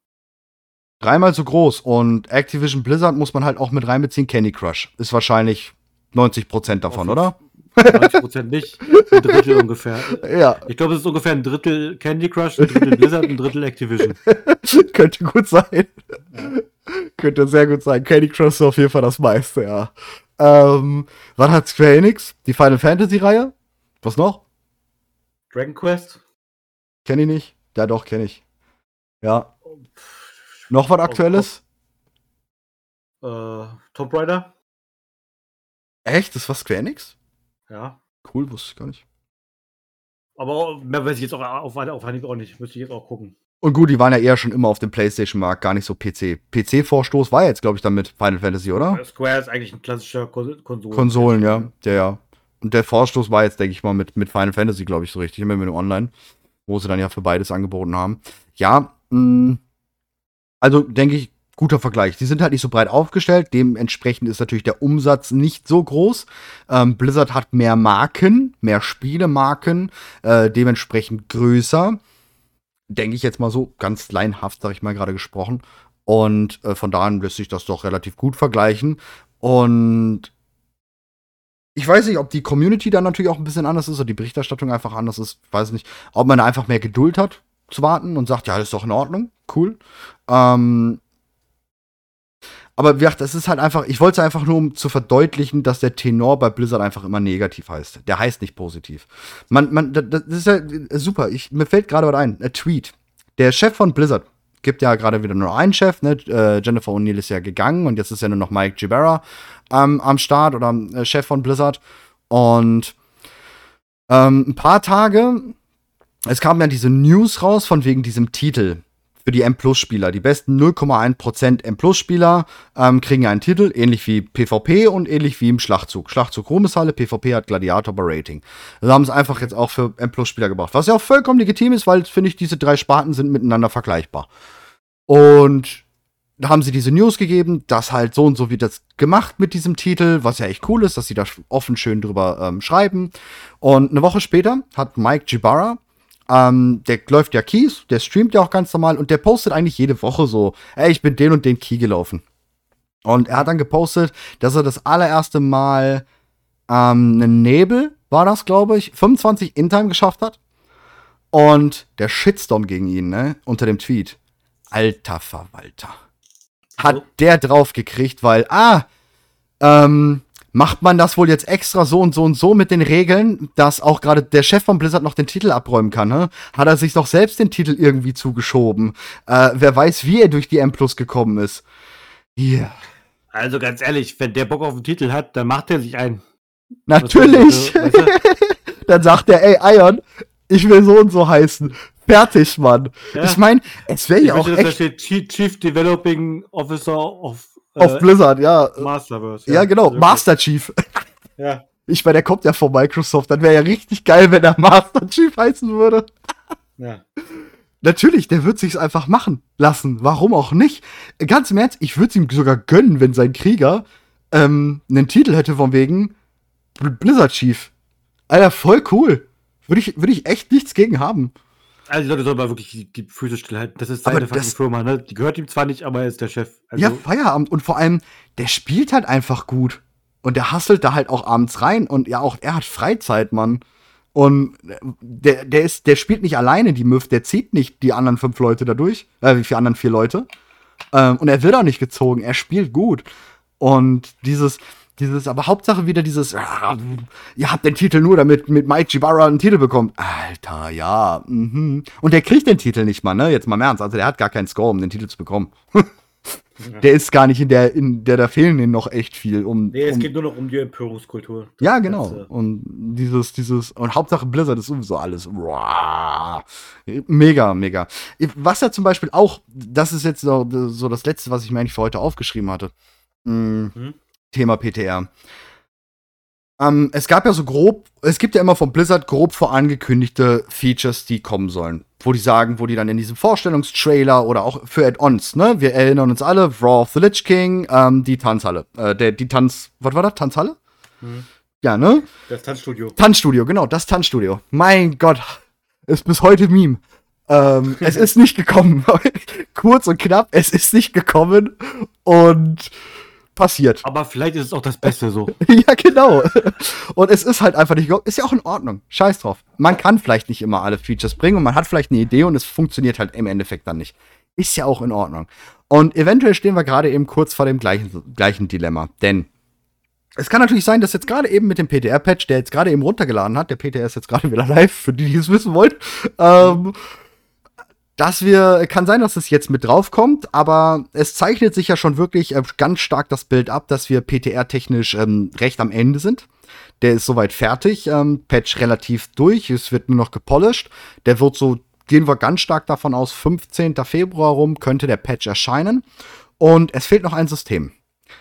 [SPEAKER 3] Dreimal so groß. Und Activision Blizzard muss man halt auch mit reinbeziehen. Candy Crush ist wahrscheinlich 90% davon, oder?
[SPEAKER 2] 90% nicht. Ein Drittel ungefähr.
[SPEAKER 3] Ja,
[SPEAKER 2] Ich glaube, es ist ungefähr ein Drittel Candy Crush, ein Drittel Blizzard, ein Drittel Activision.
[SPEAKER 3] könnte gut sein. könnte sehr gut sein. Candy Crush ist auf jeden Fall das meiste, ja. Ähm, was hat Square Enix? Die Final Fantasy Reihe? Was noch?
[SPEAKER 2] Dragon Quest?
[SPEAKER 3] Kenn ich nicht? Ja, doch, kenn ich. Ja. Noch was Aktuelles?
[SPEAKER 2] Äh, Tomb Raider?
[SPEAKER 3] Echt? Das war Square Enix?
[SPEAKER 2] Ja.
[SPEAKER 3] Cool, wusste ich gar nicht.
[SPEAKER 2] Aber mehr weiß ich jetzt auch auf, auf Anhieb auch nicht. Müsste ich jetzt auch gucken.
[SPEAKER 3] Und gut, die waren ja eher schon immer auf dem PlayStation-Markt, gar nicht so PC. PC-Vorstoß war jetzt, glaube ich, dann mit Final Fantasy, oder?
[SPEAKER 2] Square ist eigentlich ein klassischer Kon Konsolen.
[SPEAKER 3] Konsolen, ja. Der, ja. Und der Vorstoß war jetzt, denke ich mal, mit, mit Final Fantasy, glaube ich, so richtig, immer mit dem Online, wo sie dann ja für beides angeboten haben. Ja, mh, also denke ich, guter Vergleich. Die sind halt nicht so breit aufgestellt, dementsprechend ist natürlich der Umsatz nicht so groß. Ähm, Blizzard hat mehr Marken, mehr Spielemarken, äh, dementsprechend größer. Denke ich jetzt mal so, ganz leinhaft, sage ich mal gerade gesprochen. Und äh, von daher lässt sich das doch relativ gut vergleichen. Und ich weiß nicht, ob die Community dann natürlich auch ein bisschen anders ist oder die Berichterstattung einfach anders ist. Ich weiß nicht, ob man da einfach mehr Geduld hat zu warten und sagt, ja, das ist doch in Ordnung, cool. Ähm, Aber wie gesagt, das ist halt einfach, ich wollte es einfach nur, um zu verdeutlichen, dass der Tenor bei Blizzard einfach immer negativ heißt. Der heißt nicht positiv. Man, man, das ist ja super. Ich, mir fällt gerade was ein. Ein Tweet. Der Chef von Blizzard gibt ja gerade wieder nur einen Chef, ne? Äh, Jennifer O'Neill ist ja gegangen und jetzt ist ja nur noch Mike Gibera ähm, am Start oder äh, Chef von Blizzard. Und ähm, ein paar Tage, es kam ja diese News raus von wegen diesem Titel für die M-Plus-Spieler. Die besten 0,1% M-Plus-Spieler ähm, kriegen einen Titel, ähnlich wie PvP und ähnlich wie im Schlachtzug. Schlachtzug Ruhmeshalle, PvP hat Gladiator bei Rating. Das haben es einfach jetzt auch für M-Plus-Spieler gebracht. Was ja auch vollkommen legitim ist, weil, finde ich, diese drei Sparten sind miteinander vergleichbar. Und da haben sie diese News gegeben, dass halt so und so wird das gemacht mit diesem Titel, was ja echt cool ist, dass sie da offen schön drüber ähm, schreiben. Und eine Woche später hat Mike Gibara, ähm, der läuft ja Keys, der streamt ja auch ganz normal und der postet eigentlich jede Woche so, ey, ich bin den und den Key gelaufen. Und er hat dann gepostet, dass er das allererste Mal ähm, einen Nebel, war das, glaube ich, 25 In-Time geschafft hat. Und der Shitstorm gegen ihn, ne, unter dem Tweet. Alter Verwalter. Hat der drauf gekriegt, weil, ah, ähm, macht man das wohl jetzt extra so und so und so mit den Regeln, dass auch gerade der Chef von Blizzard noch den Titel abräumen kann. Ne? Hat er sich doch selbst den Titel irgendwie zugeschoben. Äh, wer weiß, wie er durch die M Plus gekommen ist.
[SPEAKER 2] Yeah. Also ganz ehrlich, wenn der Bock auf den Titel hat, dann macht er sich ein.
[SPEAKER 3] Natürlich. Du? dann sagt er, ey, Ion, ich will so und so heißen. Fertig, Mann. Ja. Ich meine, es wäre ja auch echt... Da
[SPEAKER 2] steht Chief Developing Officer of
[SPEAKER 3] auf äh, Blizzard, ja.
[SPEAKER 2] Masterverse.
[SPEAKER 3] Ja, ja genau. Wirklich. Master Chief.
[SPEAKER 2] ja.
[SPEAKER 3] Ich meine, der kommt ja von Microsoft. Dann wäre ja richtig geil, wenn er Master Chief heißen würde.
[SPEAKER 2] ja.
[SPEAKER 3] Natürlich, der wird sich's einfach machen lassen. Warum auch nicht? Ganz im Ernst, ich würde es ihm sogar gönnen, wenn sein Krieger ähm, einen Titel hätte von wegen Blizzard Chief. Alter, voll cool. Würde ich, würd ich echt nichts gegen haben.
[SPEAKER 2] Also die Leute sollen mal wirklich die, die Füße stillhalten. Das ist seine fucking Firma, ne? Die gehört ihm zwar nicht, aber er ist der Chef.
[SPEAKER 3] Also ja, Feierabend. Und vor allem, der spielt halt einfach gut. Und der hasselt da halt auch abends rein. Und ja, auch er hat Freizeit, Mann. Und der, der, ist, der spielt nicht alleine die Müff, der zieht nicht die anderen fünf Leute dadurch, äh, wie die anderen vier Leute. Ähm, und er wird auch nicht gezogen, er spielt gut. Und dieses, dieses, aber Hauptsache wieder dieses, ah, ihr habt den Titel nur, damit mit Mike Jibara einen Titel bekommt. Alter, ja. Mhm. Und der kriegt den Titel nicht mal, ne? Jetzt mal im Ernst. Also der hat gar keinen Score, um den Titel zu bekommen. Der ist gar nicht in der, in der, da fehlen ihnen noch echt viel. Um,
[SPEAKER 2] nee, es
[SPEAKER 3] um,
[SPEAKER 2] geht nur noch um die Empörungskultur.
[SPEAKER 3] Ja, genau. Ganze. Und dieses, dieses, und Hauptsache Blizzard ist sowieso alles. Wow. Mega, mega. Was ja zum Beispiel auch, das ist jetzt so, so das Letzte, was ich mir eigentlich für heute aufgeschrieben hatte. Mhm. Hm? Thema PTR. Ähm, es gab ja so grob, es gibt ja immer von Blizzard grob vorangekündigte Features, die kommen sollen. Wo die sagen, wo die dann in diesem Vorstellungstrailer oder auch für Add-ons, ne? Wir erinnern uns alle, Raw of the Lich King, ähm, die Tanzhalle. Äh, der, die Tanz, was war das? Tanzhalle? Mhm. Ja, ne?
[SPEAKER 2] Das Tanzstudio.
[SPEAKER 3] Tanzstudio, genau, das Tanzstudio. Mein Gott, ist bis heute Meme. Ähm, es ist nicht gekommen. Kurz und knapp, es ist nicht gekommen. Und passiert.
[SPEAKER 2] Aber vielleicht ist es auch das Beste so.
[SPEAKER 3] ja, genau. Und es ist halt einfach nicht, ist ja auch in Ordnung. Scheiß drauf. Man kann vielleicht nicht immer alle Features bringen und man hat vielleicht eine Idee und es funktioniert halt im Endeffekt dann nicht. Ist ja auch in Ordnung. Und eventuell stehen wir gerade eben kurz vor dem gleichen, gleichen Dilemma. Denn es kann natürlich sein, dass jetzt gerade eben mit dem PTR-Patch, der jetzt gerade eben runtergeladen hat, der PTR ist jetzt gerade wieder live, für die, die es wissen wollen, ähm, dass wir, kann sein, dass es jetzt mit draufkommt, aber es zeichnet sich ja schon wirklich äh, ganz stark das Bild ab, dass wir PTR-technisch ähm, recht am Ende sind. Der ist soweit fertig, ähm, Patch relativ durch, es wird nur noch gepolished. Der wird so, gehen wir ganz stark davon aus, 15. Februar rum könnte der Patch erscheinen. Und es fehlt noch ein System.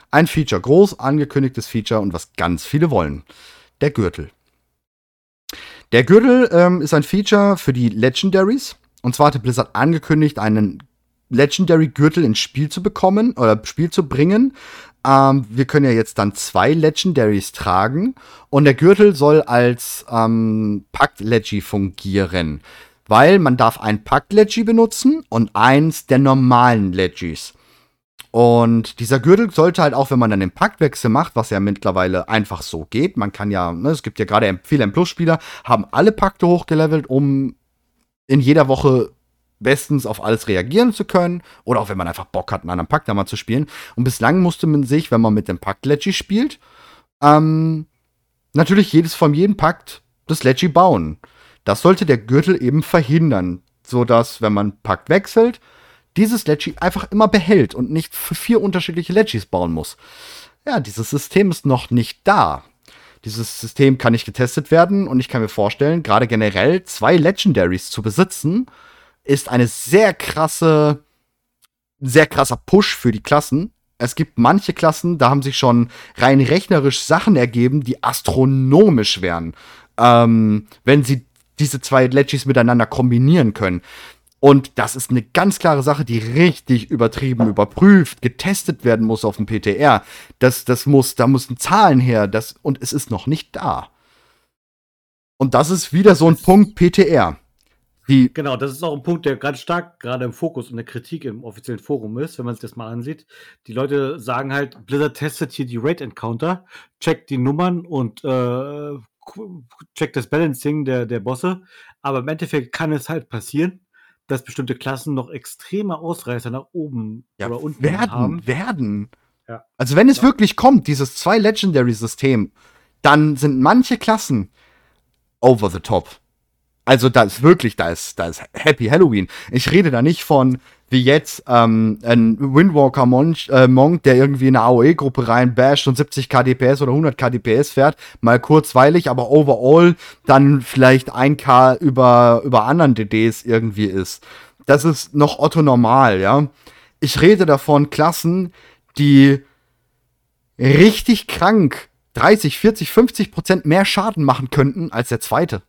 [SPEAKER 3] Ein Feature, groß angekündigtes Feature und was ganz viele wollen. Der Gürtel. Der Gürtel ähm, ist ein Feature für die Legendaries. Und zwar hatte Blizzard angekündigt, einen Legendary-Gürtel ins Spiel zu bekommen oder Spiel zu bringen. Ähm, wir können ja jetzt dann zwei Legendaries tragen und der Gürtel soll als ähm, Pakt-Legi fungieren. Weil man darf ein Pakt-Legi benutzen und eins der normalen Legis. Und dieser Gürtel sollte halt auch, wenn man dann den Paktwechsel macht, was ja mittlerweile einfach so geht, man kann ja, ne, es gibt ja gerade viele M-Plus-Spieler, haben alle Pakte hochgelevelt, um in jeder Woche bestens auf alles reagieren zu können. Oder auch wenn man einfach Bock hat, einen anderen Pakt da mal zu spielen. Und bislang musste man sich, wenn man mit dem Pakt Lecci spielt, ähm, natürlich jedes von jedem Pakt das Lecci bauen. Das sollte der Gürtel eben verhindern, sodass, wenn man Pakt wechselt, dieses Lecci einfach immer behält und nicht für vier unterschiedliche Leccis bauen muss. Ja, dieses System ist noch nicht da. Dieses System kann nicht getestet werden und ich kann mir vorstellen, gerade generell zwei Legendaries zu besitzen, ist eine sehr krasse, sehr krasser Push für die Klassen. Es gibt manche Klassen, da haben sich schon rein rechnerisch Sachen ergeben, die astronomisch wären, ähm, wenn sie diese zwei Legis miteinander kombinieren können. Und das ist eine ganz klare Sache, die richtig übertrieben überprüft, getestet werden muss auf dem PTR. Das, das muss, da müssen Zahlen her, das, und es ist noch nicht da. Und das ist wieder so ein Punkt PTR.
[SPEAKER 2] Die genau, das ist auch ein Punkt, der gerade stark gerade im Fokus und der Kritik im offiziellen Forum ist, wenn man sich das mal ansieht. Die Leute sagen halt, Blizzard testet hier die Raid Encounter, checkt die Nummern und äh, checkt das Balancing der, der Bosse. Aber im Endeffekt kann es halt passieren, dass bestimmte Klassen noch extreme Ausreißer nach oben
[SPEAKER 3] ja,
[SPEAKER 2] oder unten
[SPEAKER 3] werden,
[SPEAKER 2] haben.
[SPEAKER 3] Werden. Ja. Also wenn es ja. wirklich kommt, dieses zwei Legendary-System, dann sind manche Klassen over the top. Also da ist wirklich, da ist, da ist Happy Halloween. Ich rede da nicht von, wie jetzt ähm, ein Windwalker Monk, äh, Monk, der irgendwie in eine AOE-Gruppe reinbasht und 70 KDPS oder 100 KDPS fährt, mal kurzweilig, aber overall dann vielleicht 1K über, über anderen DDs irgendwie ist. Das ist noch Otto normal, ja. Ich rede davon Klassen, die richtig krank 30, 40, 50 Prozent mehr Schaden machen könnten als der zweite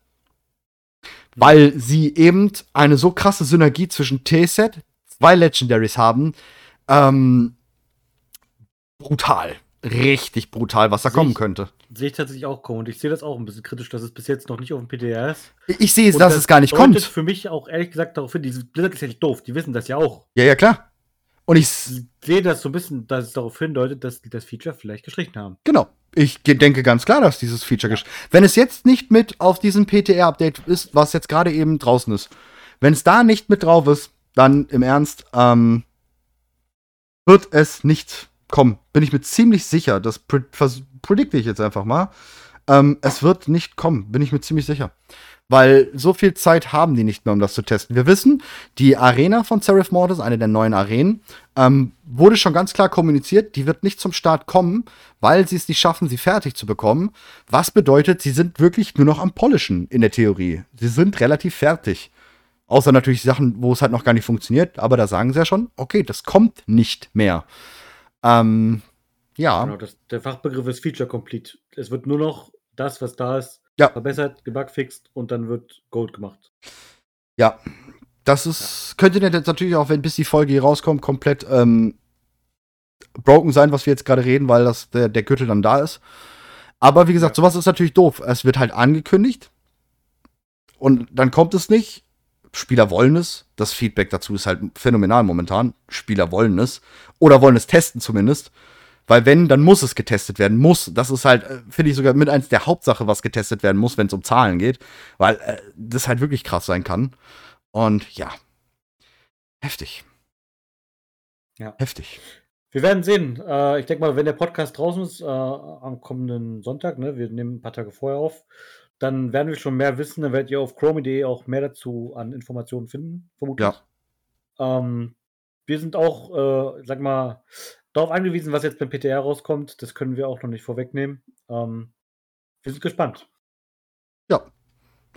[SPEAKER 3] weil sie eben eine so krasse Synergie zwischen T-Set, zwei Legendaries haben. Ähm, brutal. Richtig brutal, was da kommen könnte.
[SPEAKER 2] Sehe ich tatsächlich auch kommen. Und ich sehe das auch ein bisschen kritisch, dass es bis jetzt noch nicht auf dem PTR ist.
[SPEAKER 3] Ich sehe es, dass das es gar nicht kommt.
[SPEAKER 2] für mich auch ehrlich gesagt darauf hin, diese Blizzard ist ja nicht doof, die wissen das ja auch.
[SPEAKER 3] Ja, ja, klar. Und ich
[SPEAKER 2] sehe das so ein bisschen, dass es darauf hindeutet, dass die das Feature vielleicht gestrichen haben.
[SPEAKER 3] Genau. Ich denke ganz klar, dass dieses Feature ja. Wenn es jetzt nicht mit auf diesem PTR-Update ist, was jetzt gerade eben draußen ist, wenn es da nicht mit drauf ist, dann im Ernst, ähm, wird es nicht kommen. Bin ich mir ziemlich sicher. Das predikte ich jetzt einfach mal. Ähm, es wird nicht kommen, bin ich mir ziemlich sicher. Weil so viel Zeit haben die nicht mehr, um das zu testen. Wir wissen, die Arena von Seraph Mortis, eine der neuen Arenen, ähm, wurde schon ganz klar kommuniziert, die wird nicht zum Start kommen, weil sie es nicht schaffen, sie fertig zu bekommen. Was bedeutet, sie sind wirklich nur noch am Polischen in der Theorie. Sie sind relativ fertig. Außer natürlich Sachen, wo es halt noch gar nicht funktioniert, aber da sagen sie ja schon, okay, das kommt nicht mehr. Ähm, ja.
[SPEAKER 2] Genau, das, der Fachbegriff ist Feature Complete. Es wird nur noch das, was da ist,
[SPEAKER 3] ja.
[SPEAKER 2] verbessert, gebugfixt und dann wird Gold gemacht.
[SPEAKER 3] Ja. Das ist, ja. könnte jetzt natürlich auch, wenn bis die Folge hier rauskommt, komplett ähm, broken sein, was wir jetzt gerade reden, weil das der, der Gürtel dann da ist. Aber wie gesagt, ja. sowas ist natürlich doof. Es wird halt angekündigt und dann kommt es nicht. Spieler wollen es. Das Feedback dazu ist halt phänomenal momentan. Spieler wollen es. Oder wollen es testen zumindest. Weil wenn, dann muss es getestet werden. Muss. Das ist halt, äh, finde ich sogar mit eins der Hauptsache, was getestet werden muss, wenn es um Zahlen geht. Weil äh, das halt wirklich krass sein kann. Und ja. Heftig.
[SPEAKER 2] Ja.
[SPEAKER 3] Heftig.
[SPEAKER 2] Wir werden sehen. Äh, ich denke mal, wenn der Podcast draußen ist, äh, am kommenden Sonntag, ne, wir nehmen ein paar Tage vorher auf, dann werden wir schon mehr wissen. Dann werdet ihr auf chrome.de auch mehr dazu an Informationen finden, vermutlich. Ja. Ähm, wir sind auch, äh, sag mal, darauf angewiesen, was jetzt beim PTR rauskommt. Das können wir auch noch nicht vorwegnehmen. Ähm, wir sind gespannt.
[SPEAKER 3] Ja.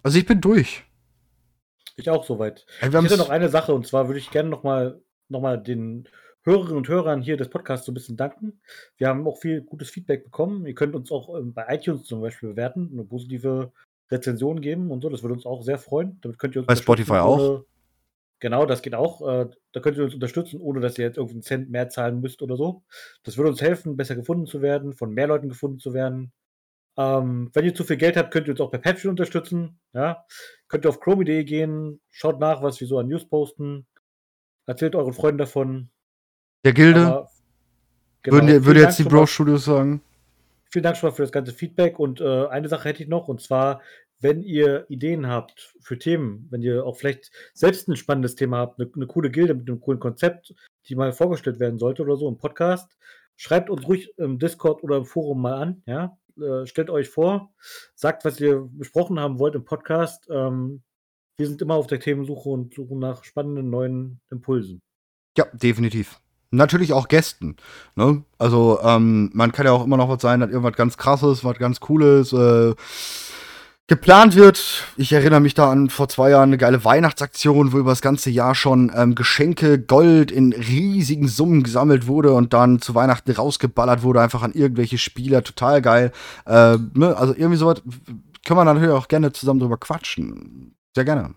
[SPEAKER 3] Also ich bin durch.
[SPEAKER 2] Ich auch soweit. Ja, ich hätte noch eine Sache und zwar würde ich gerne nochmal noch mal den Hörerinnen und Hörern hier des Podcasts so ein bisschen danken. Wir haben auch viel gutes Feedback bekommen. Ihr könnt uns auch ähm, bei iTunes zum Beispiel bewerten, eine positive Rezension geben und so. Das würde uns auch sehr freuen. Damit könnt ihr uns
[SPEAKER 3] bei Spotify auch.
[SPEAKER 2] Genau, das geht auch. Da könnt ihr uns unterstützen, ohne dass ihr jetzt irgendeinen Cent mehr zahlen müsst oder so. Das würde uns helfen, besser gefunden zu werden, von mehr Leuten gefunden zu werden. Ähm, wenn ihr zu viel Geld habt, könnt ihr uns auch bei Patreon unterstützen. Ja? Könnt ihr auf chrome.de gehen, schaut nach, was wir so an News posten. Erzählt euren Freunden davon.
[SPEAKER 3] Der Gilde. Aber, genau, würde, würde jetzt die Bro Studios sagen.
[SPEAKER 2] Vielen Dank schon mal für das ganze Feedback. Und äh, eine Sache hätte ich noch, und zwar wenn ihr Ideen habt für Themen, wenn ihr auch vielleicht selbst ein spannendes Thema habt, eine, eine coole Gilde mit einem coolen Konzept, die mal vorgestellt werden sollte oder so im Podcast, schreibt uns ruhig im Discord oder im Forum mal an, ja. Äh, stellt euch vor, sagt, was ihr besprochen haben wollt im Podcast. Ähm, wir sind immer auf der Themensuche und suchen nach spannenden neuen Impulsen.
[SPEAKER 3] Ja, definitiv. Natürlich auch Gästen. Ne? Also ähm, man kann ja auch immer noch was sein, dass irgendwas ganz krasses, was ganz cooles äh, geplant wird. Ich erinnere mich da an vor zwei Jahren eine geile Weihnachtsaktion, wo über das ganze Jahr schon ähm, Geschenke, Gold in riesigen Summen gesammelt wurde und dann zu Weihnachten rausgeballert wurde, einfach an irgendwelche Spieler. Total geil. Äh, ne? Also irgendwie sowas können wir natürlich auch gerne zusammen drüber quatschen. Sehr gerne.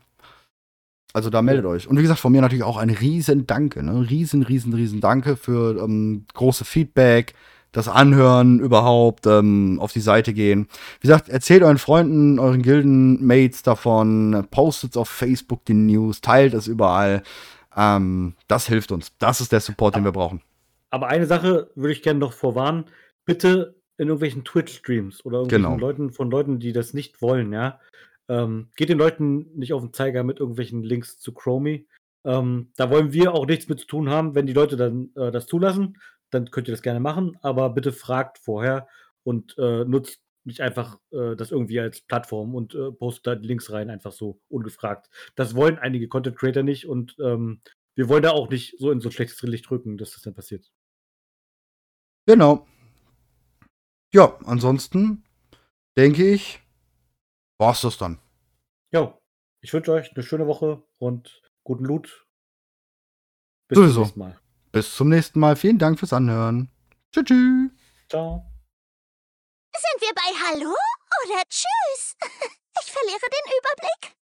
[SPEAKER 3] Also da meldet euch. Und wie gesagt, von mir natürlich auch ein riesen Danke. Ne? Riesen, riesen, riesen Danke für ähm, große Feedback, das Anhören überhaupt, ähm, auf die Seite gehen. Wie gesagt, erzählt euren Freunden, euren Gildenmates davon, postet auf Facebook die News, teilt es überall. Ähm, das hilft uns. Das ist der Support, den wir brauchen.
[SPEAKER 2] Aber eine Sache würde ich gerne noch vorwarnen. Bitte in irgendwelchen Twitch-Streams oder irgendwelchen
[SPEAKER 3] Genau.
[SPEAKER 2] Leuten von Leuten, die das nicht wollen, ja. Ähm, geht den Leuten nicht auf den Zeiger mit irgendwelchen Links zu Chromie. Ähm, da wollen wir auch nichts mit zu tun haben. Wenn die Leute dann äh, das zulassen, dann könnt ihr das gerne machen, aber bitte fragt vorher und äh, nutzt nicht einfach äh, das irgendwie als Plattform und äh, postet da die Links rein, einfach so ungefragt. Das wollen einige Content Creator nicht und ähm, wir wollen da auch nicht so in so ein schlechtes Licht rücken, dass das dann passiert.
[SPEAKER 3] Genau. Ja, ansonsten denke ich, war's das dann.
[SPEAKER 2] Ja, ich wünsche euch eine schöne Woche und guten Loot. Bis
[SPEAKER 3] Sowieso.
[SPEAKER 2] zum nächsten Mal.
[SPEAKER 3] Bis zum nächsten Mal. Vielen Dank fürs Anhören. Tschüss. tschüss.
[SPEAKER 2] Ciao.
[SPEAKER 1] Sind wir bei Hallo oder Tschüss? Ich verliere den Überblick.